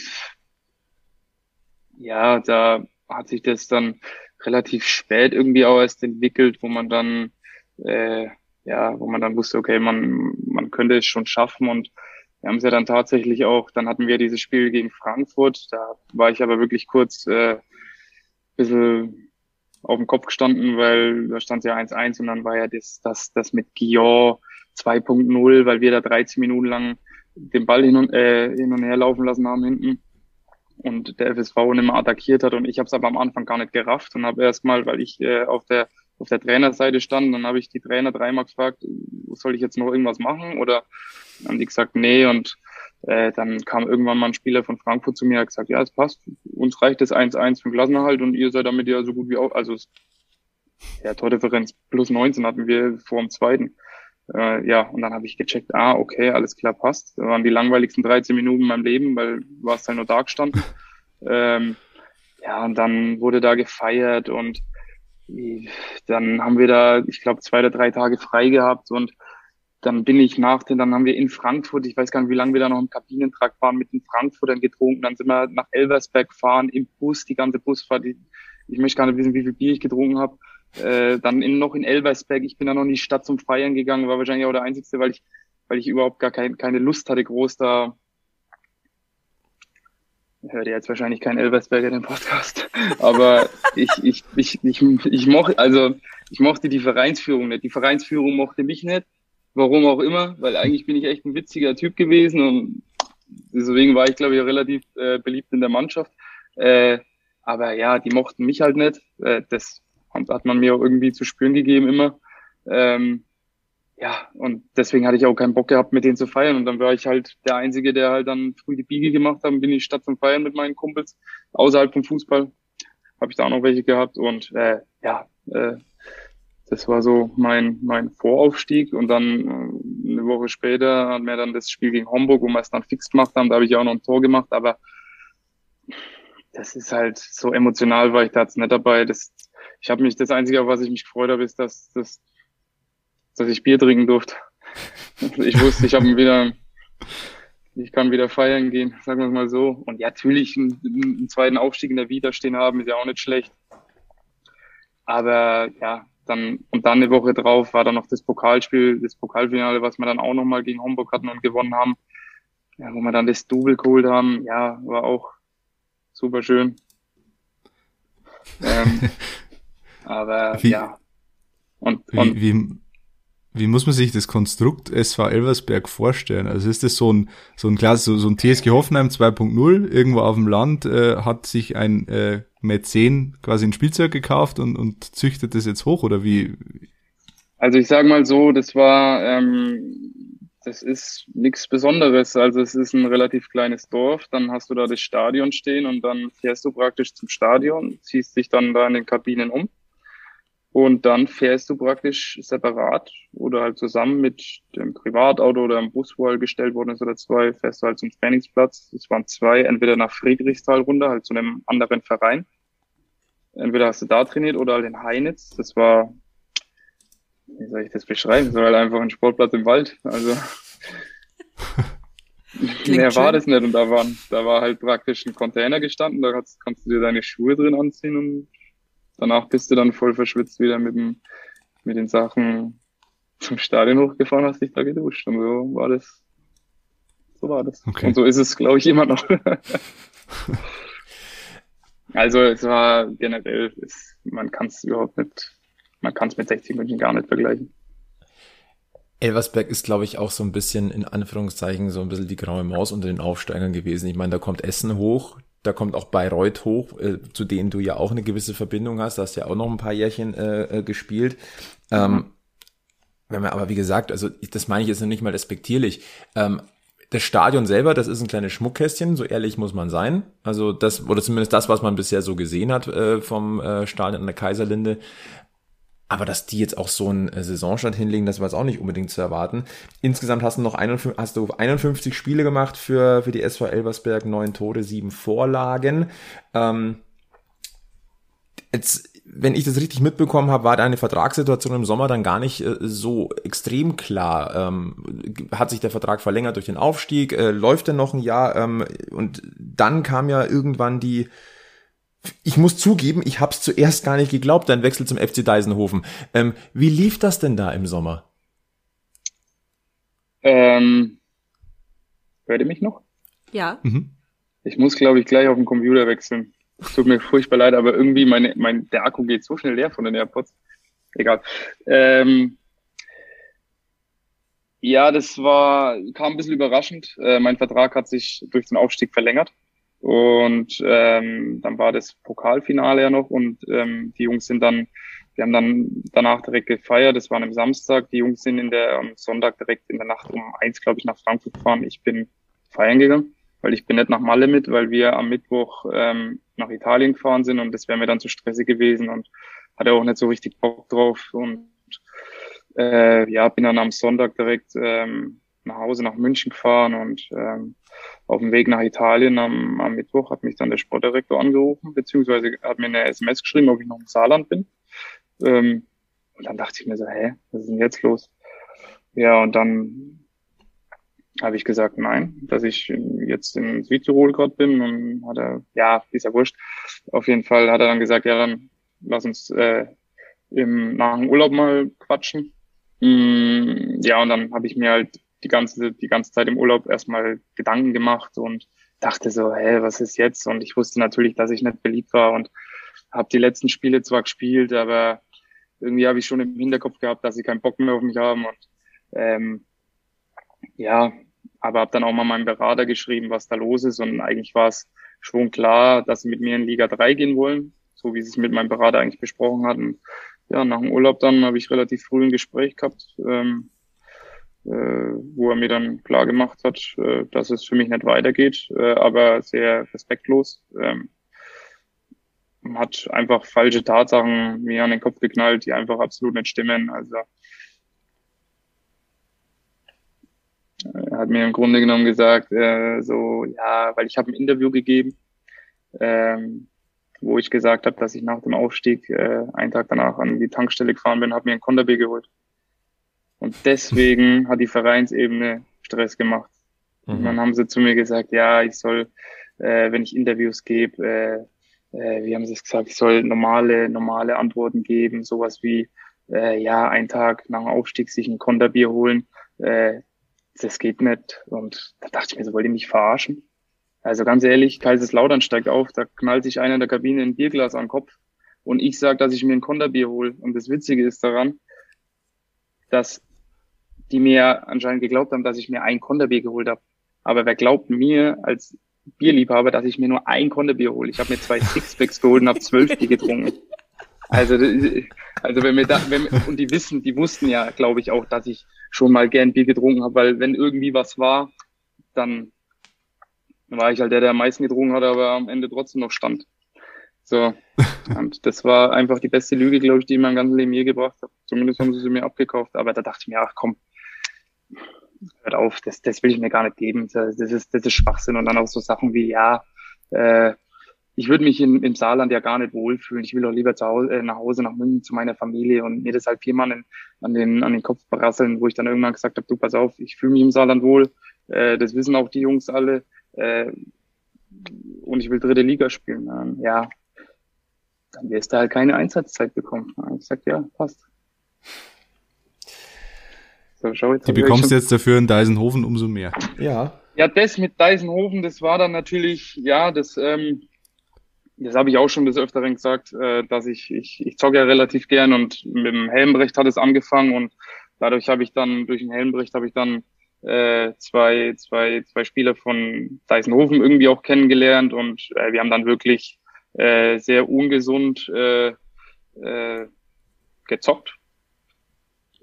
ja, da hat sich das dann relativ spät irgendwie auch erst entwickelt, wo man dann äh, ja, wo man dann wusste, okay, man, man könnte es schon schaffen und wir haben es ja dann tatsächlich auch, dann hatten wir dieses Spiel gegen Frankfurt, da war ich aber wirklich kurz äh, bisschen auf dem Kopf gestanden, weil da stand ja 1-1 und dann war ja das, das, das mit Guillaume 2.0, weil wir da 13 Minuten lang den Ball hin und, äh, hin und her laufen lassen haben hinten. Und der FSV nicht mehr attackiert hat und ich habe es aber am Anfang gar nicht gerafft und habe erstmal, weil ich äh, auf der auf der Trainerseite stand, dann habe ich die Trainer dreimal gefragt, soll ich jetzt noch irgendwas machen? Oder haben die gesagt, nee und äh, dann kam irgendwann mal ein Spieler von Frankfurt zu mir und hat gesagt, ja, es passt, uns reicht das 1-1 für den Klassenerhalt und ihr seid damit ja so gut wie auch, also ja, Tordifferenz plus 19 hatten wir vor dem zweiten. Äh, ja, und dann habe ich gecheckt, ah, okay, alles klar, passt. Das waren die langweiligsten 13 Minuten in meinem Leben, weil war es halt nur da gestanden. *laughs* ähm, ja, und dann wurde da gefeiert und dann haben wir da, ich glaube, zwei oder drei Tage frei gehabt und dann bin ich nach dann haben wir in Frankfurt, ich weiß gar nicht, wie lange wir da noch im Kabinentrakt waren, mit den Frankfurtern getrunken, dann sind wir nach Elversberg gefahren, im Bus, die ganze Busfahrt, ich, ich möchte gar nicht wissen, wie viel Bier ich getrunken habe, äh, dann in, noch in Elversberg, ich bin dann noch in die Stadt zum Feiern gegangen, war wahrscheinlich auch der Einzige, weil ich, weil ich überhaupt gar kein, keine Lust hatte, groß da hört jetzt wahrscheinlich kein Elversberger den Podcast, *laughs* aber ich, ich, ich, ich, ich mochte, also ich mochte die Vereinsführung nicht. Die Vereinsführung mochte mich nicht, warum auch immer, weil eigentlich bin ich echt ein witziger Typ gewesen und deswegen war ich, glaube ich, relativ äh, beliebt in der Mannschaft. Äh, aber ja, die mochten mich halt nicht. Äh, das hat man mir auch irgendwie zu spüren gegeben immer. Ähm, ja, und deswegen hatte ich auch keinen Bock gehabt, mit denen zu feiern. Und dann war ich halt der Einzige, der halt dann früh die Biege gemacht hat. Und bin ich statt zum Feiern mit meinen Kumpels außerhalb vom Fußball. Habe ich da auch noch welche gehabt. Und äh, ja, äh, das war so mein, mein Voraufstieg. Und dann äh, eine Woche später hat mir dann das Spiel gegen Homburg, wo wir es dann fix gemacht haben. Da habe ich auch noch ein Tor gemacht. Aber das ist halt so emotional, war ich da jetzt nicht dabei. Das, ich habe mich, das Einzige, auf was ich mich gefreut habe, ist, dass das dass ich Bier trinken durfte. Ich wusste, ich habe wieder, ich kann wieder feiern gehen, sagen wir es mal so. Und ja, natürlich einen, einen zweiten Aufstieg in der Vita haben, ist ja auch nicht schlecht. Aber ja, dann, und dann eine Woche drauf war dann noch das Pokalspiel, das Pokalfinale, was wir dann auch nochmal gegen Homburg hatten und gewonnen haben. Ja, wo wir dann das Double geholt haben, ja, war auch super schön. *laughs* Ähm, aber wie, ja. Und, und wie, wie, wie muss man sich das Konstrukt SV Elversberg vorstellen? Also ist das so ein, so ein Klasse, so, ein TSG Hoffenheim 2.0, irgendwo auf dem Land, äh, hat sich ein äh, Mäzen quasi ein Spielzeug gekauft und, und züchtet das jetzt hoch oder wie? Also ich sage mal so, das war, ähm, das ist nichts Besonderes. Also es ist ein relativ kleines Dorf, dann hast du da das Stadion stehen und dann fährst du praktisch zum Stadion, ziehst dich dann da in den Kabinen um und dann fährst du praktisch separat oder halt zusammen mit dem Privatauto oder dem Bus, wo halt gestellt worden ist oder zwei, fährst du halt zum Trainingsplatz. Es waren zwei, entweder nach Friedrichsthal runter, halt zu einem anderen Verein. Entweder hast du da trainiert oder halt in Heinitz. Das war, wie soll ich das beschreiben? Das war halt einfach ein Sportplatz im Wald. Also *laughs* mehr war das nicht. Und da waren, da war halt praktisch ein Container gestanden, da kannst, kannst du dir deine Schuhe drin anziehen und danach bist du dann voll verschwitzt wieder mit, dem, mit den Sachen zum Stadion hochgefahren, hast dich da geduscht. Und so war das. So war das. Okay. Und so ist es, glaube ich, immer noch. *laughs* also es war generell, es, man kann es überhaupt nicht, man kann es mit 60 München gar nicht vergleichen. Elversberg ist, glaube ich, auch so ein bisschen in Anführungszeichen so ein bisschen die graue Maus unter den Aufsteigern gewesen. Ich meine, da kommt Essen hoch, da kommt auch Bayreuth hoch, äh, zu denen du ja auch eine gewisse Verbindung hast. Da hast ja auch noch ein paar Jährchen äh, äh, gespielt. Ähm, wenn man, aber wie gesagt, also das meine ich jetzt nicht mal respektierlich. Ähm, das Stadion selber, das ist ein kleines Schmuckkästchen, so ehrlich muss man sein. Also das, oder zumindest das, was man bisher so gesehen hat äh, vom äh, Stadion an der Kaiserlinde. Aber dass die jetzt auch so einen äh, Saisonstand hinlegen, das war jetzt auch nicht unbedingt zu erwarten. Insgesamt hast du noch 51, hast du 51 Spiele gemacht für, für die SV Elversberg, neun Tore, sieben Vorlagen. Ähm, jetzt wenn ich das richtig mitbekommen habe, war deine Vertragssituation im Sommer dann gar nicht äh, so extrem klar. Ähm, hat sich der Vertrag verlängert durch den Aufstieg? Äh, läuft er noch ein Jahr? Ähm, und dann kam ja irgendwann die, ich muss zugeben, ich habe es zuerst gar nicht geglaubt, dein Wechsel zum FC Deisenhofen. Ähm, wie lief das denn da im Sommer? Ähm, hört ihr mich noch? Ja. Mhm. Ich muss, glaube ich, gleich auf den Computer wechseln. Es tut mir furchtbar leid, aber irgendwie meine, mein, der Akku geht so schnell leer von den AirPods. Egal. Ähm, ja, das war, kam ein bisschen überraschend. Äh, mein Vertrag hat sich durch den Aufstieg verlängert. Und ähm, dann war das Pokalfinale ja noch und ähm, die Jungs sind dann, wir haben dann danach direkt gefeiert. Das war am Samstag. Die Jungs sind in der am Sonntag direkt in der Nacht um eins, glaube ich, nach Frankfurt gefahren. Ich bin feiern gegangen weil ich bin nicht nach Malle mit, weil wir am Mittwoch ähm, nach Italien gefahren sind und das wäre mir dann zu stressig gewesen und hatte auch nicht so richtig Bock drauf und äh, ja, bin dann am Sonntag direkt ähm, nach Hause nach München gefahren und ähm, auf dem Weg nach Italien am, am Mittwoch hat mich dann der Sportdirektor angerufen, beziehungsweise hat mir eine SMS geschrieben, ob ich noch im Saarland bin. Ähm, und dann dachte ich mir so, hä, was ist denn jetzt los? Ja, und dann habe ich gesagt, nein, dass ich jetzt in Südtirol gerade bin und hat er, ja, ist ja wurscht. Auf jeden Fall hat er dann gesagt, ja, dann lass uns äh, im, nach dem Urlaub mal quatschen. Mm, ja, und dann habe ich mir halt die ganze, die ganze Zeit im Urlaub erstmal Gedanken gemacht und dachte so, hä, was ist jetzt? Und ich wusste natürlich, dass ich nicht beliebt war und habe die letzten Spiele zwar gespielt, aber irgendwie habe ich schon im Hinterkopf gehabt, dass sie keinen Bock mehr auf mich haben und ähm, ja, aber habe dann auch mal meinem Berater geschrieben, was da los ist und eigentlich war es schon klar, dass sie mit mir in Liga 3 gehen wollen, so wie sie es mit meinem Berater eigentlich besprochen hatten. Ja, nach dem Urlaub dann habe ich relativ früh ein Gespräch gehabt, ähm, äh, wo er mir dann klar gemacht hat, äh, dass es für mich nicht weitergeht, äh, aber sehr respektlos. Ähm, hat einfach falsche Tatsachen mir an den Kopf geknallt, die einfach absolut nicht stimmen. Also Er hat mir im Grunde genommen gesagt, äh, so, ja, weil ich habe ein Interview gegeben, ähm, wo ich gesagt habe, dass ich nach dem Aufstieg äh, einen Tag danach an die Tankstelle gefahren bin, habe mir ein Konterbier geholt. Und deswegen *laughs* hat die Vereinsebene Stress gemacht. Mhm. Und dann haben sie zu mir gesagt, ja, ich soll, äh, wenn ich Interviews gebe, äh, äh, wie haben sie es gesagt, ich soll normale, normale Antworten geben, sowas wie, äh, ja, einen Tag nach dem Aufstieg sich ein Konterbier holen. Äh, das geht nicht. Und da dachte ich mir so, wollt ihr mich verarschen? Also ganz ehrlich, Kaiserslautern steigt auf, da knallt sich einer in der Kabine ein Bierglas an den Kopf und ich sage, dass ich mir ein Konterbier hole. Und das Witzige ist daran, dass die mir anscheinend geglaubt haben, dass ich mir ein Konterbier geholt habe. Aber wer glaubt mir als Bierliebhaber, dass ich mir nur ein Konterbier hole? Ich habe mir zwei Sixpacks geholt und habe zwölf Bier getrunken. Also, also wenn wir da, wenn, und die wissen, die wussten ja, glaube ich, auch, dass ich schon mal gern Bier getrunken habe, weil wenn irgendwie was war, dann war ich halt der, der am meisten getrunken hat, aber am Ende trotzdem noch stand. So. Und das war einfach die beste Lüge, glaube ich, die ich mein ganzes Leben je gebracht habe. Zumindest haben sie sie mir abgekauft. Aber da dachte ich mir, ach komm, hört auf, das, das will ich mir gar nicht geben. Das ist, das ist Schwachsinn. Und dann auch so Sachen wie, ja, äh, ich würde mich in, im Saarland ja gar nicht wohlfühlen. Ich will doch lieber zu Hause, äh, nach Hause, nach München zu meiner Familie und mir das halt viermal an, den, an den Kopf berasseln, wo ich dann irgendwann gesagt habe, du pass auf, ich fühle mich im Saarland wohl. Äh, das wissen auch die Jungs alle. Äh, und ich will dritte Liga spielen. Ähm, ja, dann wirst du halt keine Einsatzzeit bekommen. Ich gesagt, ja, passt. So, schau jetzt. Die bekommst du jetzt dafür in Deisenhofen umso mehr. Ja. Ja, das mit Deisenhofen, das war dann natürlich, ja, das, ähm, das habe ich auch schon des Öfteren gesagt, äh, dass ich, ich, ich zocke ja relativ gern und mit dem Helmbrecht hat es angefangen und dadurch habe ich dann, durch den Helmbrecht habe ich dann äh, zwei, zwei, zwei Spieler von Deisenhofen irgendwie auch kennengelernt und äh, wir haben dann wirklich äh, sehr ungesund äh, äh, gezockt.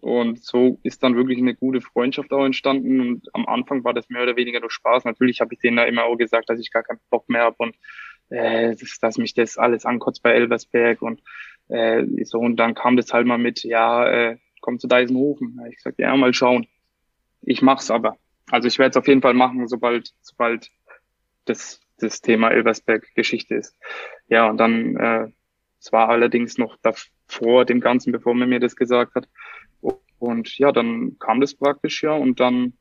Und so ist dann wirklich eine gute Freundschaft auch entstanden. Und am Anfang war das mehr oder weniger nur Spaß. Natürlich habe ich denen da immer auch gesagt, dass ich gar keinen Bock mehr habe und äh, dass, dass mich das alles ankotzt bei Elversberg. Und äh, so und dann kam das halt mal mit, ja, äh, komm zu Deisenhofen. Da ich gesagt, ja, mal schauen. Ich mach's aber. Also ich werde es auf jeden Fall machen, sobald, sobald das, das Thema Elversberg Geschichte ist. Ja, und dann, äh, es war allerdings noch davor dem Ganzen, bevor man mir das gesagt hat. Und ja, dann kam das praktisch ja und dann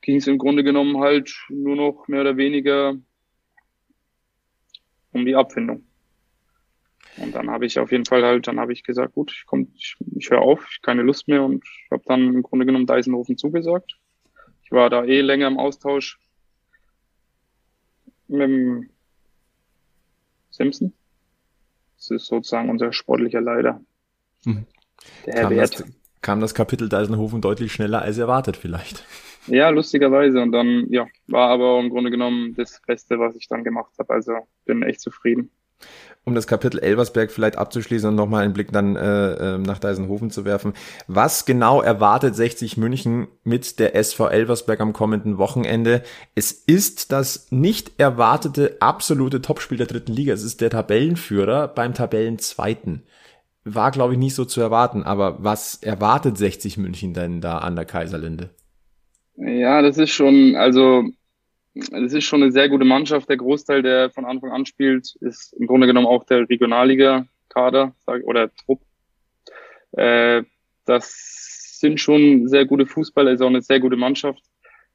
ging es im Grunde genommen halt nur noch mehr oder weniger um die Abfindung. Und dann habe ich auf jeden Fall halt, dann habe ich gesagt, gut, ich komm, ich, ich höre auf, ich keine Lust mehr und habe dann im Grunde genommen Deisenhofen zugesagt. Ich war da eh länger im Austausch mit dem Simpson. Das ist sozusagen unser sportlicher Leiter. Mhm. Der Herr Wert. Kam das Kapitel Deisenhofen deutlich schneller als erwartet vielleicht. Ja, lustigerweise. Und dann, ja, war aber im Grunde genommen das Beste, was ich dann gemacht habe. Also bin echt zufrieden um das Kapitel Elversberg vielleicht abzuschließen und nochmal einen Blick dann äh, ähm, nach Deisenhofen zu werfen. Was genau erwartet 60 München mit der SV Elversberg am kommenden Wochenende? Es ist das nicht erwartete absolute Topspiel der dritten Liga. Es ist der Tabellenführer beim Tabellenzweiten. War, glaube ich, nicht so zu erwarten. Aber was erwartet 60 München denn da an der Kaiserlinde? Ja, das ist schon, also es ist schon eine sehr gute Mannschaft. Der Großteil, der von Anfang an spielt, ist im Grunde genommen auch der Regionalliga-Kader oder Trupp. Äh, das sind schon sehr gute Fußballer, ist auch eine sehr gute Mannschaft.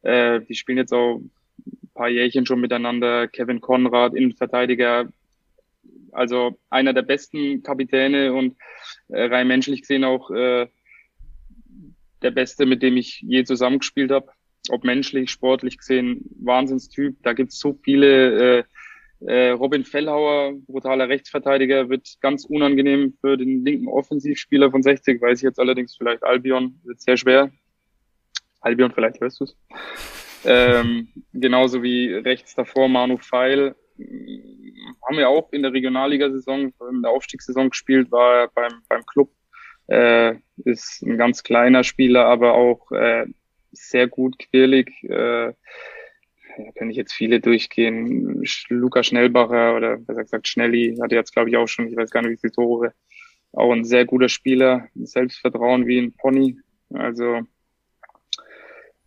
Äh, die spielen jetzt auch ein paar Jährchen schon miteinander. Kevin Konrad, Innenverteidiger, also einer der besten Kapitäne und äh, rein menschlich gesehen auch äh, der Beste, mit dem ich je zusammengespielt habe ob menschlich, sportlich gesehen, Wahnsinnstyp. Da gibt's so viele. Äh, äh, Robin Fellhauer, brutaler Rechtsverteidiger, wird ganz unangenehm für den linken Offensivspieler von 60. Weiß ich jetzt allerdings vielleicht Albion, wird sehr schwer. Albion, vielleicht hörst du's. Ähm, genauso wie rechts davor Manu Feil. Haben wir auch in der Regionalligasaison, in der Aufstiegssaison gespielt, war beim, beim Club. Äh, ist ein ganz kleiner Spieler, aber auch äh, sehr gut, quirlig. Äh, ja, kann ich jetzt viele durchgehen. Luca Schnellbacher oder besser gesagt Schnelli hatte jetzt, glaube ich, auch schon, ich weiß gar nicht, wie viele Tore. Auch ein sehr guter Spieler, Selbstvertrauen wie ein Pony. Also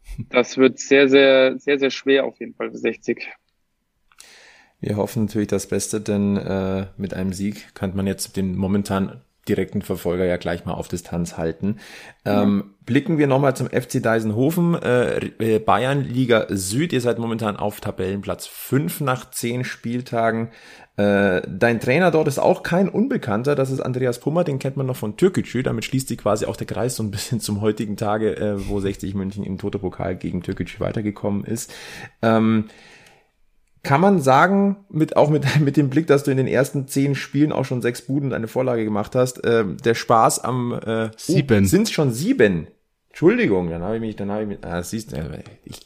*laughs* das wird sehr, sehr, sehr, sehr schwer auf jeden Fall für 60. Wir hoffen natürlich das Beste, denn äh, mit einem Sieg könnte man jetzt den momentan direkten Verfolger ja gleich mal auf Distanz halten. Ähm, blicken wir nochmal zum FC Deisenhofen, äh, äh, Bayern Liga Süd. Ihr seid momentan auf Tabellenplatz 5 nach 10 Spieltagen. Äh, dein Trainer dort ist auch kein Unbekannter, das ist Andreas Pummer, den kennt man noch von Türkgücü. Damit schließt sich quasi auch der Kreis so ein bisschen zum heutigen Tage, äh, wo 60 München im Toto-Pokal gegen Türkgücü weitergekommen ist. Ähm, kann man sagen, mit, auch mit, *laughs* mit dem Blick, dass du in den ersten zehn Spielen auch schon sechs Buden eine Vorlage gemacht hast, äh, der Spaß am äh, sieben. Oh, sind schon sieben. Entschuldigung, dann habe ich mich, dann habe ich mich, ah, siehst du, äh, ich,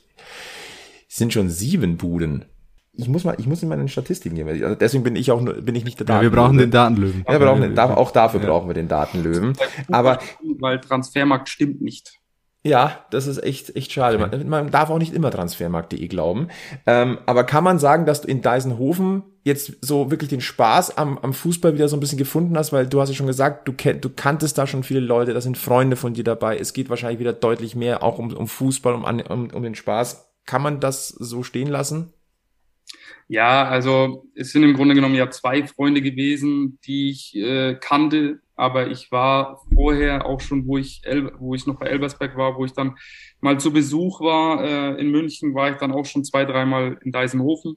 sind schon sieben Buden. Ich muss mal, ich muss in meine Statistiken gehen. Also deswegen bin ich auch, bin ich nicht der Datenlöwe. Ja, wir brauchen den Datenlöwen. Ja, wir brauchen den, auch dafür ja. brauchen wir den Datenlöwen. Aber weil Transfermarkt stimmt nicht. Ja, das ist echt, echt schade. Man, man darf auch nicht immer transfermarkt.de glauben. Ähm, aber kann man sagen, dass du in Deisenhofen jetzt so wirklich den Spaß am, am Fußball wieder so ein bisschen gefunden hast? Weil du hast ja schon gesagt, du, kenn, du kanntest da schon viele Leute, da sind Freunde von dir dabei. Es geht wahrscheinlich wieder deutlich mehr auch um, um Fußball, um, um, um den Spaß. Kann man das so stehen lassen? Ja, also es sind im Grunde genommen ja zwei Freunde gewesen, die ich äh, kannte, aber ich war vorher auch schon, wo ich, El wo ich noch bei Elbersberg war, wo ich dann mal zu Besuch war äh, in München, war ich dann auch schon zwei, dreimal in Deisenhofen.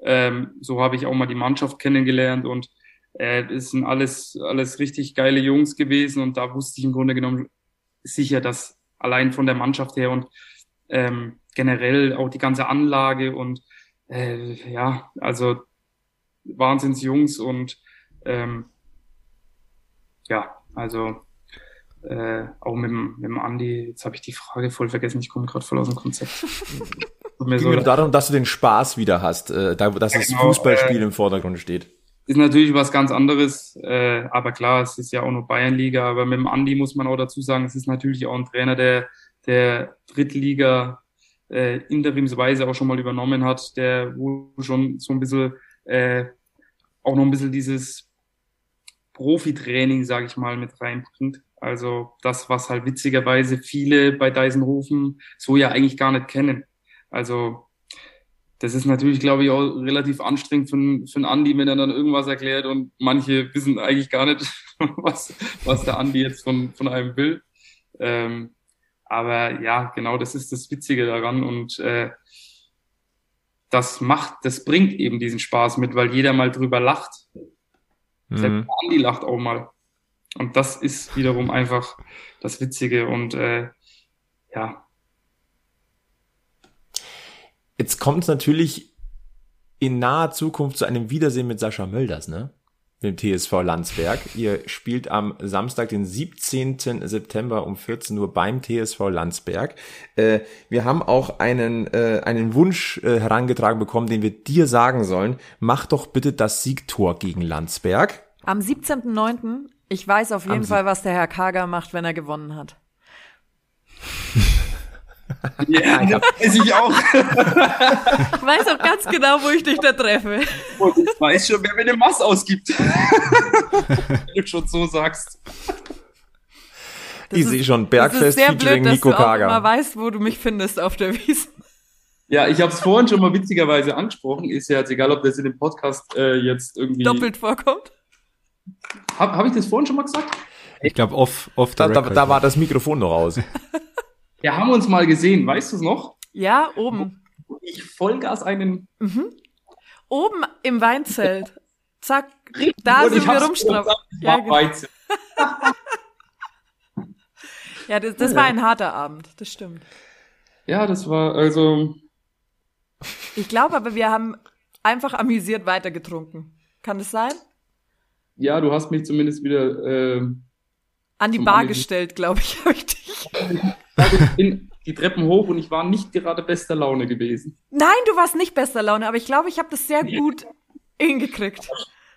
Ähm, so habe ich auch mal die Mannschaft kennengelernt und äh, es sind alles, alles richtig geile Jungs gewesen und da wusste ich im Grunde genommen sicher, dass allein von der Mannschaft her und ähm, generell auch die ganze Anlage und äh, ja, also Wahnsinnsjungs und ähm, ja, also äh, auch mit dem, mit dem Andi, jetzt habe ich die Frage voll vergessen, ich komme gerade voll aus dem Konzept. *laughs* mir so darum, dass du den Spaß wieder hast, äh, da, dass genau, das Fußballspiel äh, im Vordergrund steht. ist natürlich was ganz anderes. Äh, aber klar, es ist ja auch nur Bayernliga. Aber mit dem Andi muss man auch dazu sagen, es ist natürlich auch ein Trainer, der, der Drittliga äh, interimsweise auch schon mal übernommen hat, der wo schon so ein bisschen äh, auch noch ein bisschen dieses Profitraining, sage ich mal, mit reinbringt. Also das, was halt witzigerweise viele bei Deisenhofen so ja eigentlich gar nicht kennen. Also das ist natürlich, glaube ich, auch relativ anstrengend für, für einen Andi, wenn er dann irgendwas erklärt und manche wissen eigentlich gar nicht, *laughs* was, was der Andi jetzt von, von einem will. Ähm, aber ja, genau, das ist das Witzige daran und äh, das macht, das bringt eben diesen Spaß mit, weil jeder mal drüber lacht. Mhm. Selbst Andi lacht auch mal. Und das ist wiederum einfach das Witzige und äh, ja, Jetzt kommt es natürlich in naher Zukunft zu einem Wiedersehen mit Sascha Mölders, ne? Dem TSV Landsberg. Ihr spielt am Samstag, den 17. September um 14 Uhr beim TSV Landsberg. Äh, wir haben auch einen, äh, einen Wunsch äh, herangetragen bekommen, den wir dir sagen sollen. Mach doch bitte das Siegtor gegen Landsberg. Am 17.09. Ich weiß auf jeden Fall, was der Herr Kager macht, wenn er gewonnen hat. *laughs* Ja, *laughs* das weiß ich auch. Ich weiß auch ganz genau, wo ich dich da treffe. Und ich weiß schon, wer mir eine Mass ausgibt. *laughs* Wenn du schon so sagst. Das ich sehe schon Bergfest sehr featuring blöd, Nico dass du auch Kager. immer weißt, wo du mich findest auf der Wiese. Ja, ich habe es vorhin schon mal witzigerweise angesprochen. Ist ja jetzt egal, ob das in dem Podcast äh, jetzt irgendwie. Doppelt vorkommt. Habe hab ich das vorhin schon mal gesagt? Ich glaube, off, off Da, da, da war das Mikrofon noch aus. *laughs* Ja, haben wir uns mal gesehen, weißt du es noch? Ja, oben. Wo Ich Vollgas einen. Oben im Weinzelt. Zack, da Und sind wir rumstrafen. Ja, genau. *laughs* Ja, das, das war ein harter Abend, das stimmt. Ja, das war also. Ich glaube aber, wir haben einfach amüsiert weitergetrunken. Kann das sein? Ja, du hast mich zumindest wieder. Äh, An die Bar Amüsieren. gestellt, glaube ich, *laughs* habe ich dich. Also ich bin die Treppen hoch und ich war nicht gerade bester Laune gewesen. Nein, du warst nicht bester Laune, aber ich glaube, ich habe das sehr gut hingekriegt.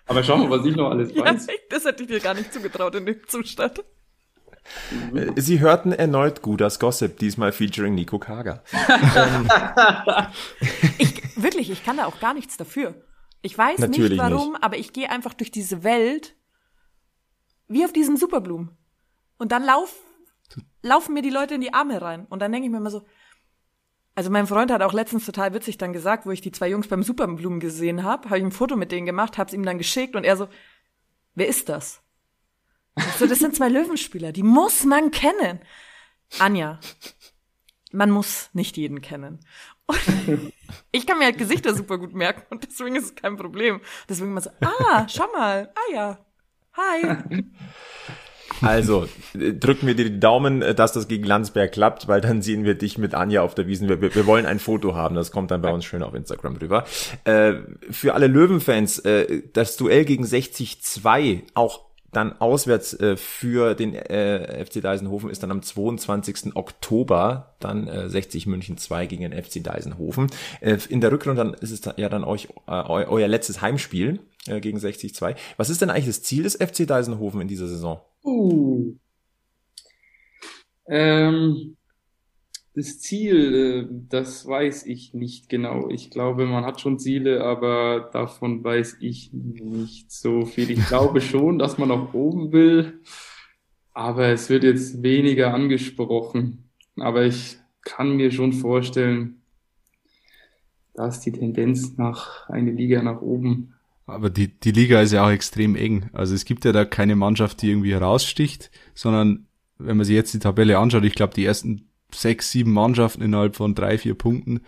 Aber schau mal, was ich noch alles *laughs* Ja, weiß. das hätte ich dir gar nicht zugetraut in dem Zustand. Äh, Sie hörten erneut Gudas Gossip, diesmal featuring Nico Kager. *laughs* Ich, wirklich, ich kann da auch gar nichts dafür. Ich weiß Natürlich nicht warum, aber ich gehe einfach durch diese Welt wie auf diesen Superblumen. Und dann lauf, laufen mir die Leute in die Arme rein. Und dann denke ich mir immer so, also mein Freund hat auch letztens total witzig dann gesagt, wo ich die zwei Jungs beim Superblumen gesehen habe, habe ich ein Foto mit denen gemacht, habe es ihm dann geschickt und er so, wer ist das? So, das sind zwei Löwenspieler, die muss man kennen. Anja, man muss nicht jeden kennen. Und ich kann mir halt Gesichter super gut merken und deswegen ist es kein Problem. Deswegen immer so, ah, schau mal, ah ja, hi. Also, äh, drücken wir dir die Daumen, äh, dass das gegen Landsberg klappt, weil dann sehen wir dich mit Anja auf der Wiesen. Wir, wir, wollen ein Foto haben, das kommt dann bei uns schön auf Instagram rüber. Äh, für alle Löwenfans, äh, das Duell gegen 60-2, auch dann auswärts äh, für den äh, FC Deisenhofen ist dann am 22. Oktober, dann äh, 60 München 2 gegen den FC Deisenhofen. Äh, in der Rückrunde dann ist es da, ja dann euch äh, eu, euer letztes Heimspiel äh, gegen 60-2. Was ist denn eigentlich das Ziel des FC Deisenhofen in dieser Saison? Uh. Ähm, das Ziel, äh, das weiß ich nicht genau. Ich glaube, man hat schon Ziele, aber davon weiß ich nicht so viel. Ich glaube schon, dass man nach oben will, aber es wird jetzt weniger angesprochen. Aber ich kann mir schon vorstellen, dass die Tendenz nach eine Liga nach oben. Aber die, die Liga ist ja auch extrem eng. Also es gibt ja da keine Mannschaft, die irgendwie heraussticht, sondern wenn man sich jetzt die Tabelle anschaut, ich glaube, die ersten sechs, sieben Mannschaften innerhalb von drei, vier Punkten.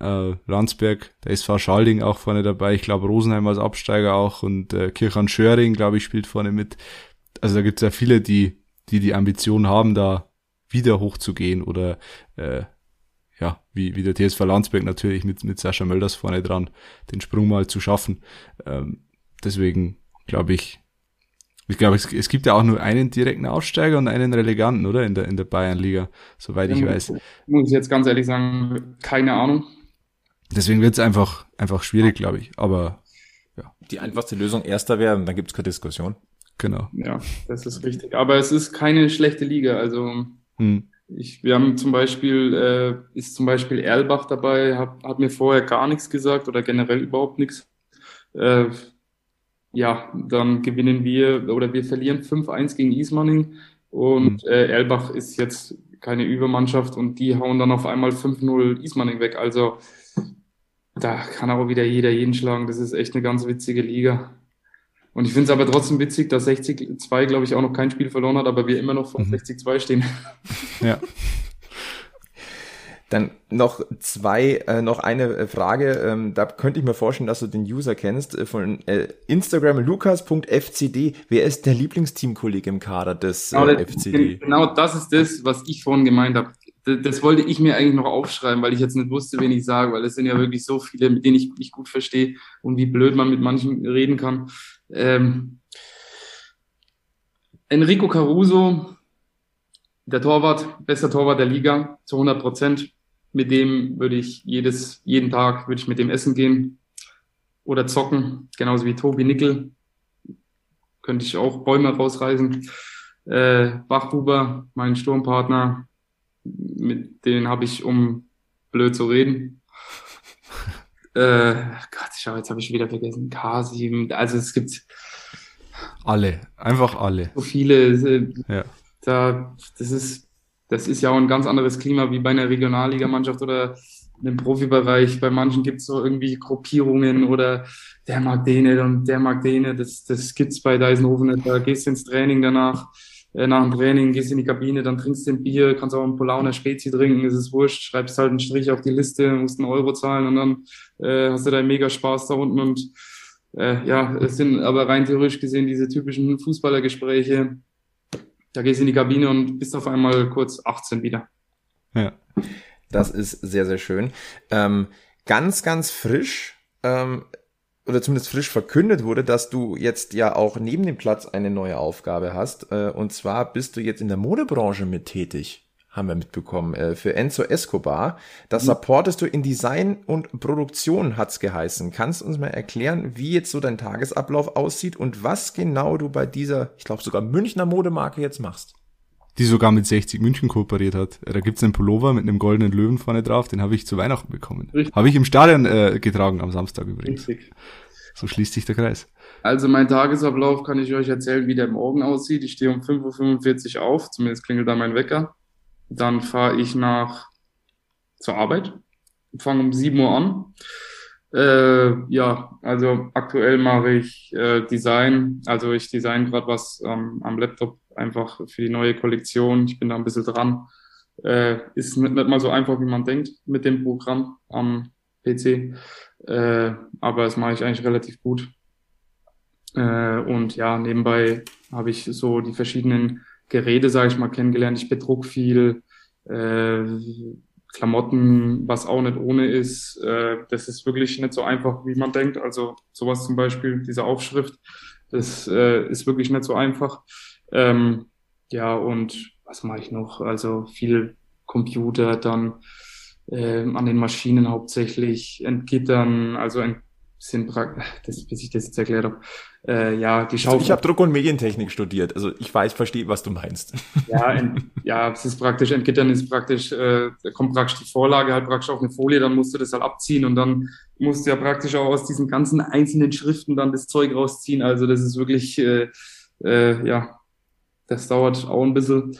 Äh, Landsberg, der SV Schalding auch vorne dabei. Ich glaube, Rosenheim als Absteiger auch und äh, Kirchan Schöring, glaube ich, spielt vorne mit. Also da gibt es ja viele, die, die die Ambition haben, da wieder hochzugehen oder äh, ja, wie, wie der TSV Landsberg natürlich mit, mit Sascha Mölders vorne dran, den Sprung mal zu schaffen. Ähm, deswegen glaube ich, ich glaube, es, es gibt ja auch nur einen direkten Aufsteiger und einen Releganten, oder? In der, in der Bayernliga, soweit ich Ähm, weiß. Muss ich jetzt ganz ehrlich sagen, keine Ahnung. Deswegen wird es einfach, einfach schwierig, glaube ich. Aber ja. Die einfachste Lösung erster wäre, dann gibt's keine Diskussion. Genau. Ja, das ist richtig. Aber es ist keine schlechte Liga. Also hm. Ich, wir haben zum Beispiel, äh, ist zum Beispiel Erlbach dabei, hab, hat mir vorher gar nichts gesagt oder generell überhaupt nichts. Äh, ja, dann gewinnen wir oder wir verlieren 5-1 gegen Ismaning und hm. äh, Erlbach ist jetzt keine Übermannschaft und die hauen dann auf einmal 5-0 Ismaning weg. Also da kann auch wieder jeder jeden schlagen. Das ist echt eine ganz witzige Liga. Und ich finde es aber trotzdem witzig, dass 60-2, glaube ich, auch noch kein Spiel verloren hat, aber wir immer noch vor mhm. 60-2 stehen. Ja. *laughs* Dann noch zwei, äh, noch eine äh, Frage. Ähm, da könnte ich mir vorstellen, dass du den User kennst äh, von äh, Instagram lukas.fcd. Wer ist der Lieblingsteamkollege im Kader des äh, genau, FCD? Genau, das ist das, was ich vorhin gemeint habe. Das, das wollte ich mir eigentlich noch aufschreiben, weil ich jetzt nicht wusste, wen ich sage, weil es sind ja wirklich so viele, mit denen ich mich gut verstehe und wie blöd man mit manchen reden kann. Ähm, Enrico Caruso, der Torwart, bester Torwart der Liga, zu 100 Prozent. Mit dem würde ich jedes, jeden Tag würde ich mit dem essen gehen oder zocken, genauso wie Tobi Nickel. Könnte ich auch Bäume rausreißen. Äh, Bachhuber, mein Sturmpartner, mit denen habe ich, um blöd zu reden, äh, Gott, schau, jetzt habe ich wieder vergessen. K7. Also es gibt alle, einfach alle. So viele. Äh, ja. Da, das ist, das ist ja auch ein ganz anderes Klima wie bei einer Regionalligamannschaft oder im Profibereich. Bei manchen gibt es so irgendwie Gruppierungen oder der mag den und der mag den. Das, das gibt's bei Deisenhofen nicht. Da gehst du ins Training danach nach dem Training gehst in die Kabine, dann trinkst du ein Bier, kannst auch ein Polauner Spezi trinken, ist es wurscht, schreibst halt einen Strich auf die Liste, musst einen Euro zahlen und dann äh, hast du da mega Spaß da unten und äh, ja, es sind aber rein theoretisch gesehen diese typischen Fußballergespräche. Da gehst du in die Kabine und bist auf einmal kurz 18 wieder. Ja. Das ist sehr, sehr schön. Ähm, ganz, ganz frisch ähm, oder zumindest frisch verkündet wurde, dass du jetzt ja auch neben dem Platz eine neue Aufgabe hast. Äh, und zwar bist du jetzt in der Modebranche mit tätig, haben wir mitbekommen, äh, für Enzo Escobar. Das mhm. supportest du in Design und Produktion, hat's geheißen. Kannst du uns mal erklären, wie jetzt so dein Tagesablauf aussieht und was genau du bei dieser, ich glaube sogar Münchner Modemarke jetzt machst? Die sogar mit 60 München kooperiert hat. Da gibt's einen Pullover mit einem goldenen Löwen vorne drauf, den habe ich zu Weihnachten bekommen. Habe ich im Stadion äh, getragen am Samstag übrigens. Richtig. So schließt sich der Kreis. Also mein Tagesablauf kann ich euch erzählen, wie der morgen aussieht. Ich stehe um 5.45 Uhr auf, zumindest klingelt da mein Wecker. Dann fahre ich nach zur Arbeit, fange um 7 Uhr an. Äh, ja, also aktuell mache ich äh, Design. Also ich design gerade was ähm, am Laptop einfach für die neue Kollektion. Ich bin da ein bisschen dran. Äh, ist nicht, nicht mal so einfach, wie man denkt mit dem Programm am PC. Äh, aber das mache ich eigentlich relativ gut. Äh, und ja, nebenbei habe ich so die verschiedenen Geräte, sage ich mal, kennengelernt. Ich bedruck viel. Klamotten, was auch nicht ohne ist. Äh, das ist wirklich nicht so einfach, wie man denkt. Also sowas zum Beispiel, diese Aufschrift, das äh, ist wirklich nicht so einfach. Ähm, ja, und was mache ich noch? Also viel Computer, dann äh, an den Maschinen hauptsächlich, entgittern, also ent sind *laughs* das, bis ich das jetzt erklärt habe. Äh, ja, die Schau. Also ich habe Druck- und Medientechnik studiert, also ich weiß, verstehe, was du meinst. *laughs* Ja, ent, ja, es ist praktisch, entgittern ist praktisch, äh, da kommt praktisch die Vorlage halt praktisch auf eine Folie, dann musst du das halt abziehen und dann musst du ja praktisch auch aus diesen ganzen einzelnen Schriften dann das Zeug rausziehen. Also das ist wirklich, äh, äh, ja, das dauert auch ein bisschen.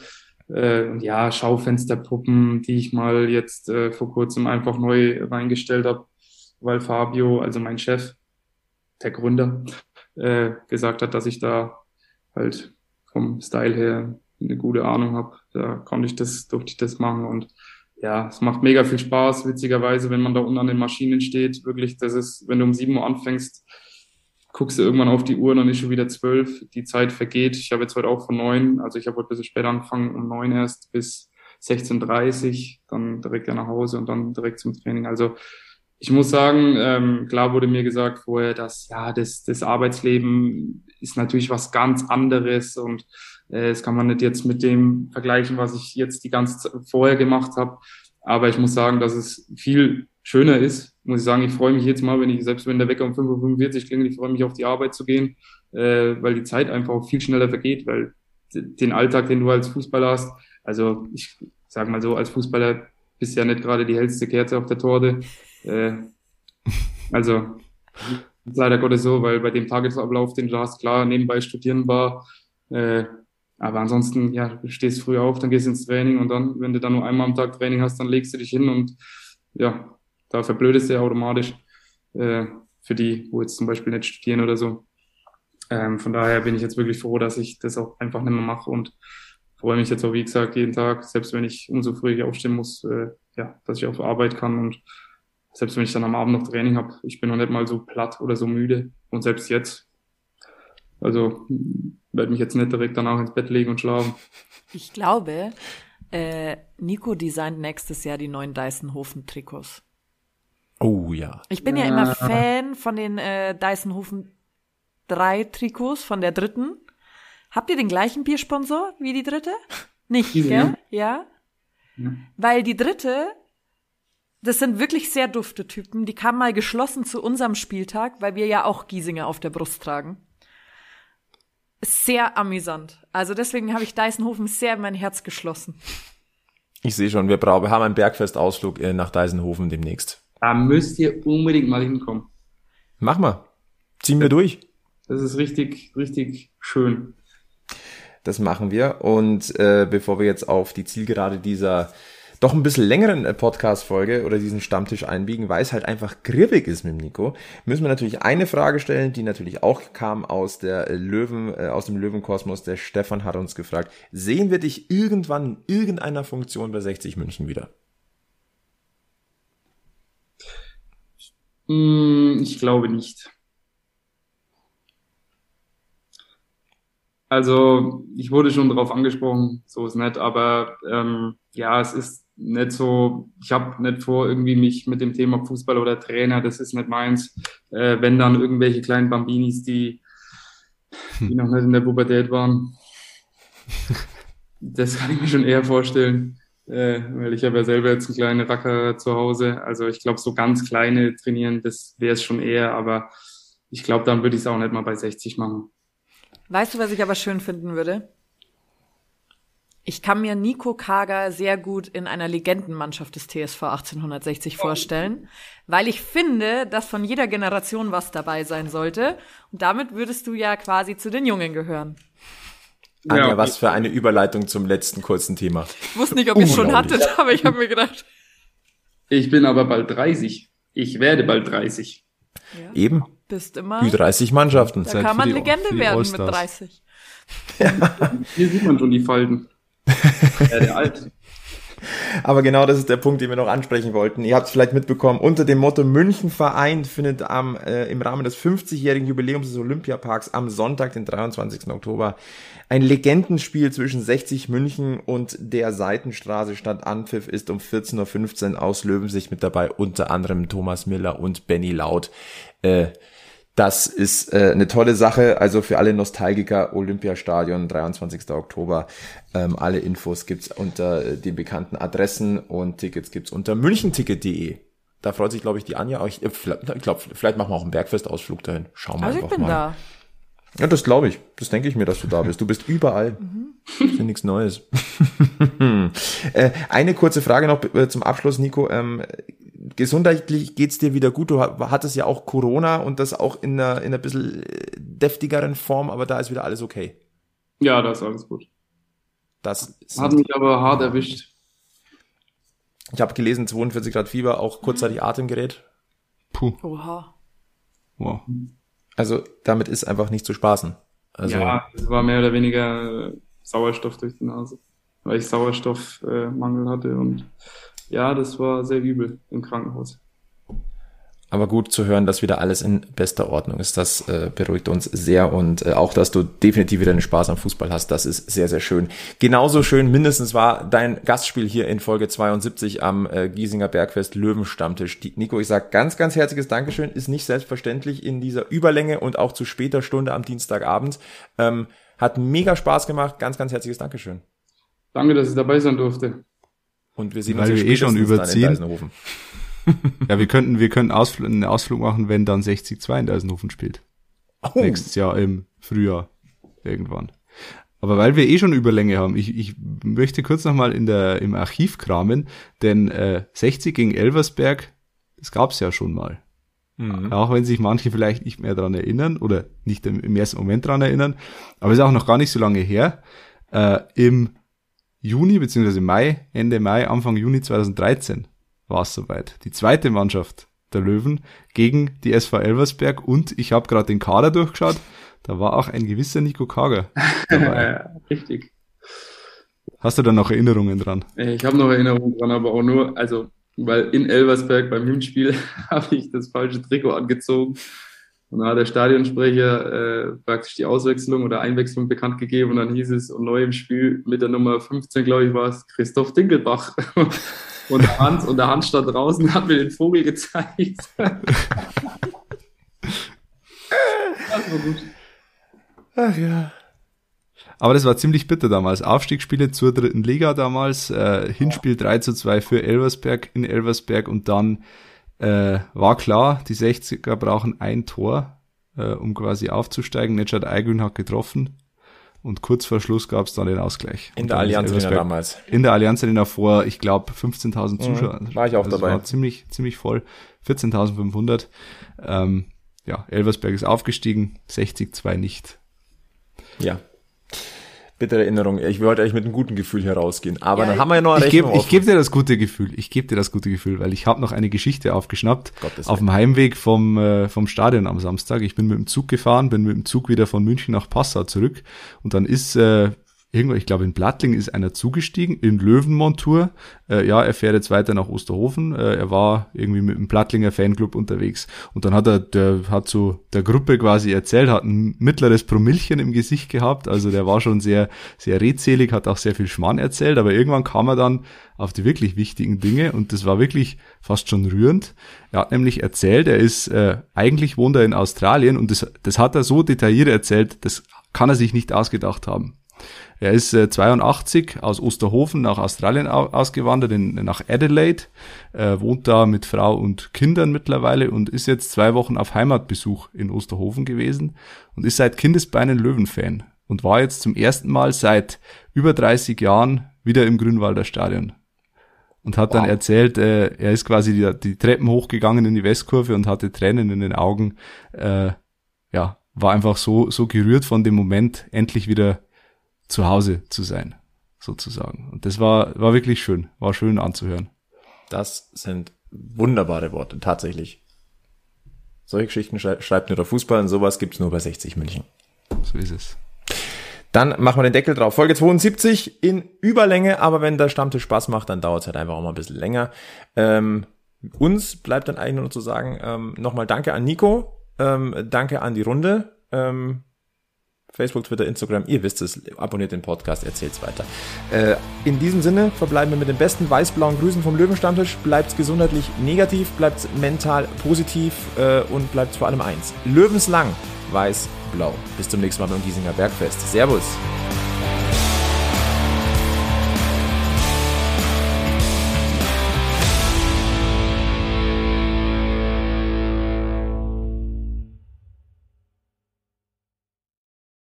Äh, und ja, Schaufensterpuppen, die ich mal jetzt äh, vor kurzem einfach neu reingestellt habe, weil Fabio, also mein Chef, der Gründer, äh, gesagt hat, dass ich da halt vom Style her eine gute Ahnung habe. Da konnte ich das, durfte ich das machen und ja, es macht mega viel Spaß, witzigerweise, wenn man da unten an den Maschinen steht. Wirklich, das ist, wenn du um sieben Uhr anfängst, guckst du irgendwann auf die Uhr, dann ist schon wieder zwölf, die Zeit vergeht. Ich habe jetzt heute auch von neun, also ich habe heute ein bisschen später angefangen, um neun erst bis 16.30 dann direkt nach Hause und dann direkt zum Training. Also ich muss sagen, ähm, klar wurde mir gesagt vorher, dass ja, das, das Arbeitsleben ist natürlich was ganz anderes und äh, das kann man nicht jetzt mit dem vergleichen, was ich jetzt die ganze Zeit vorher gemacht habe. Aber ich muss sagen, dass es viel schöner ist. Muss ich sagen, ich freue mich jetzt mal, wenn ich, selbst wenn der Wecker um 5.45 Uhr klingelt, ich freue mich auf die Arbeit zu gehen, äh, weil die Zeit einfach viel schneller vergeht, weil den Alltag, den du als Fußballer hast, also ich sag mal so, als Fußballer bist ja nicht gerade die hellste Kerze auf der Torte. Äh, also leider Gottes so, weil bei dem Tagesablauf, den du hast, klar, nebenbei studieren war. Äh, aber ansonsten, ja, du stehst früh auf, dann gehst ins Training und dann, wenn du dann nur einmal am Tag Training hast, dann legst du dich hin und ja, da verblödest du ja automatisch äh, für die, wo jetzt zum Beispiel nicht studieren oder so. Ähm, von daher bin ich jetzt wirklich froh, dass ich das auch einfach nicht mehr mache und freue mich jetzt auch, wie gesagt, jeden Tag, selbst wenn ich umso früher aufstehen muss, äh, ja, dass ich auf Arbeit kann und selbst wenn ich dann am Abend noch Training habe, ich bin noch nicht mal so platt oder so müde und selbst jetzt, also werde mich jetzt nicht direkt danach ins Bett legen und schlafen. Ich glaube, äh, Nico designt nächstes Jahr die neuen Dyson-Hofen-Trikots. Oh ja. Ich bin ja, ja immer Fan von den äh, Dyson-Hofen 3 Trikots von der dritten. Habt ihr den gleichen Biersponsor wie die dritte? Nicht, gell? Ja. ja. ja. Weil die dritte, das sind wirklich sehr dufte Typen. Die kamen mal geschlossen zu unserem Spieltag, weil wir ja auch Giesinger auf der Brust tragen. Sehr amüsant. Also deswegen habe ich Deisenhofen sehr in mein Herz geschlossen. Ich sehe schon, wir, brauchen, wir haben einen Bergfestausflug äh, nach Deisenhofen demnächst. Da müsst ihr unbedingt mal hinkommen. Mach mal. Ziehen wir durch. Das ist richtig, richtig schön. Das machen wir. Und äh, bevor wir jetzt auf die Zielgerade dieser doch ein bisschen längeren äh, Podcast-Folge oder diesen Stammtisch einbiegen, weil es halt einfach griffig ist mit dem Nico, müssen wir natürlich eine Frage stellen, die natürlich auch kam aus der Löwen, äh, aus dem Löwenkosmos. Der Stefan hat uns gefragt, sehen wir dich irgendwann in irgendeiner Funktion bei 60 München wieder? Hm, ich glaube nicht. Also ich wurde schon darauf angesprochen, so ist nett, aber ähm, ja, es ist nicht so, ich habe nicht vor, irgendwie mich mit dem Thema Fußball oder Trainer, das ist nicht meins. Äh, wenn dann irgendwelche kleinen Bambinis, die, die noch nicht in der Pubertät waren, *laughs* das kann ich mir schon eher vorstellen, äh, weil ich habe ja selber jetzt einen kleinen Racker zu Hause. Also ich glaube, so ganz kleine trainieren, das wäre es schon eher, aber ich glaube, dann würde ich es auch nicht mal bei 60 machen. Weißt du, was ich aber schön finden würde? Ich kann mir Nico Kager sehr gut in einer Legendenmannschaft des TSV 1860 vorstellen, weil ich finde, dass von jeder Generation was dabei sein sollte. Und damit würdest du ja quasi zu den Jungen gehören. Anja, ja. was für eine Überleitung zum letzten kurzen Thema. Ich wusste nicht, ob ihr es schon hattet, aber ich habe mir gedacht. Ich bin aber bald 30. Ich werde bald 30. Ja. Eben. Bist immer. Die 30 Mannschaften. Da kann man die, Legende werden mit 30. *laughs* Ja. Hier sieht man schon die Falten. *laughs* ja, der Alt. Aber genau das ist der Punkt, den wir noch ansprechen wollten. Ihr habt es vielleicht mitbekommen, unter dem Motto München Verein findet am, äh, im Rahmen des 50-jährigen Jubiläums des Olympiaparks am Sonntag, den 23. Oktober, ein Legendenspiel zwischen 60 München und der Seitenstraße statt. Anpfiff ist um 14.15 Uhr aus Löwensicht mit dabei, unter anderem Thomas Miller und Benny Laut. Äh, das ist äh, eine tolle Sache. Also für alle Nostalgiker Olympiastadion, 23. Oktober. Ähm, alle Infos gibt's unter äh, den bekannten Adressen und Tickets gibt's unter münchenticket.de. Da freut sich, glaube ich, die Anja. Ich, ich glaube, vielleicht machen wir auch einen Bergfestausflug dahin. Schauen wir also einfach ich bin mal. Da. Ja, das glaube ich. Das denke ich mir, dass du da bist. Du bist überall. Mhm. Das ist ja nichts Neues. *laughs* äh, eine kurze Frage noch äh, zum Abschluss, Nico. Ähm, gesundheitlich geht's dir wieder gut. Du hattest ja auch Corona und das auch in einer, in einer bisschen äh, deftigeren Form, aber da ist wieder alles okay. Ja, da ist alles gut. Das hat mich aber hart erwischt. Ich habe gelesen, 42 Grad Fieber, auch kurzzeitig Atemgerät. Puh. Oha. Wow. Also damit ist einfach nicht zu spaßen. Also, ja, es war mehr oder weniger Sauerstoff durch die Nase, weil ich Sauerstoffmangel hatte und ja, das war sehr übel im Krankenhaus. Aber gut zu hören, dass wieder alles in bester Ordnung ist. Das äh, beruhigt uns sehr und äh, auch, dass du definitiv wieder den Spaß am Fußball hast. Das ist sehr, sehr schön. Genauso schön mindestens war dein Gastspiel hier in Folge 72 am äh, Giesinger Bergfest Löwenstammtisch. Die, Nico, ich sag ganz, ganz herzliches Dankeschön. Ist nicht selbstverständlich in dieser Überlänge und auch zu später Stunde am Dienstagabend. Ähm, hat mega Spaß gemacht. Ganz, ganz herzliches Dankeschön. Danke, dass ich dabei sein durfte. Und wir sehen Weil uns wir eh schon überziehen. *laughs* Ja, wir könnten, wir könnten Ausfl einen Ausflug machen, wenn dann 60-2 in Deisenhofen spielt. Oh, Nächstes Jahr im Frühjahr irgendwann. Aber weil wir eh schon Überlänge haben, ich, ich möchte kurz nochmal in der, im Archiv kramen, denn äh, 60 gegen Elversberg, das gab's ja schon mal. Mhm. Auch wenn sich manche vielleicht nicht mehr dran erinnern oder nicht im, im ersten Moment dran erinnern. Aber ist auch noch gar nicht so lange her. Äh, Im Juni beziehungsweise Mai, Ende Mai, Anfang Juni 2013 war es soweit. Die zweite Mannschaft der Löwen gegen die SV Elversberg und ich habe gerade den Kader durchgeschaut. Da war auch ein gewisser Nico Kager *laughs* dabei. Richtig. Hast du da noch Erinnerungen dran? Ich habe noch Erinnerungen dran, aber auch nur, also, weil in Elversberg beim Hinspiel *laughs* habe ich das falsche Trikot angezogen. Und da hat der Stadionsprecher äh, praktisch die Auswechslung oder Einwechslung bekannt gegeben und dann hieß es, und neu im Spiel mit der Nummer 15, glaube ich, war es Christoph Dinkelbach. *laughs* Und der Hans, und der Hans stand draußen und hat mir den Vogel gezeigt. *laughs* das war gut. Ach ja. Aber das war ziemlich bitter damals. Aufstiegsspiele zur dritten Liga damals, äh, Hinspiel 3 zu 2 für Elversberg in Elversberg und dann äh, war klar, die 60er brauchen ein Tor, äh, um quasi aufzusteigen. Netschad Aygün hat getroffen und kurz vor Schluss gab es dann den Ausgleich. In der Allianz Arena damals. In der Allianz Arena vor, ich glaube, 15.000 Zuschauer. Mhm, war ich auch Also dabei. War ziemlich, ziemlich voll. 14.500. Ähm, ja, Elversberg ist aufgestiegen, 60 2 nicht. Ja. Bittere Erinnerung. Ich wollte eigentlich mit einem guten Gefühl herausgehen. Aber dann haben wir ja noch eine Ich gebe geb dir das gute Gefühl. Ich gebe dir das gute Gefühl, weil ich habe noch eine Geschichte aufgeschnappt Gottes auf dem Heimweg vom, äh, vom Stadion am Samstag. Ich bin mit dem Zug gefahren, bin mit dem Zug wieder von München nach Passau zurück und dann ist äh, irgendwo, ich glaube in Blattling ist einer zugestiegen, in Löwenmontur. Äh, ja, er fährt jetzt weiter nach Osterhofen. Äh, er war irgendwie mit dem Plattlinger Fanclub unterwegs. Und dann hat er, der hat so der Gruppe quasi erzählt, hat ein mittleres Promillchen im Gesicht gehabt. Also der war schon sehr, sehr redselig, hat auch sehr viel Schmarrn erzählt. Aber irgendwann kam er dann auf die wirklich wichtigen Dinge und das war wirklich fast schon rührend. Er hat nämlich erzählt, er ist, äh, eigentlich wohnt er in Australien und das, das hat er so detailliert erzählt, das kann er sich nicht ausgedacht haben. Er ist äh, 82 aus Osterhofen nach Australien au ausgewandert, in, nach Adelaide, äh, wohnt da mit Frau und Kindern mittlerweile und ist jetzt zwei Wochen auf Heimatbesuch in Osterhofen gewesen und ist seit Kindesbeinen Löwenfan und war jetzt zum ersten Mal seit über 30 Jahren wieder im Grünwalder Stadion. Und hat dann erzählt, äh, er ist quasi die, die Treppen hochgegangen in die Westkurve und hatte Tränen in den Augen. Äh, ja, war einfach so, so gerührt von dem Moment, endlich wieder zu Hause zu sein, sozusagen. Und das war, war wirklich schön, war schön anzuhören. Das sind wunderbare Worte, tatsächlich. Solche Geschichten schrei schreibt nur der Fußball und sowas gibt's nur bei 60 München. So ist es. Dann machen wir den Deckel drauf. Folge 72 in Überlänge, aber wenn der Stammtisch Spaß macht, dann dauert es halt einfach auch mal ein bisschen länger. Ähm, uns bleibt dann eigentlich nur noch zu sagen, ähm, nochmal danke an Nico, ähm, danke an die Runde. Ähm, Facebook, Twitter, Instagram, ihr wisst es, abonniert den Podcast, erzählt's weiter. Äh, in diesem Sinne verbleiben wir mit den besten weiß-blauen Grüßen vom Löwenstammtisch. Bleibt's gesundheitlich negativ, bleibt's mental positiv äh, und bleibt's vor allem eins. Löwenslang, weiß-blau. Bis zum nächsten Mal beim Giesinger Bergfest. Servus.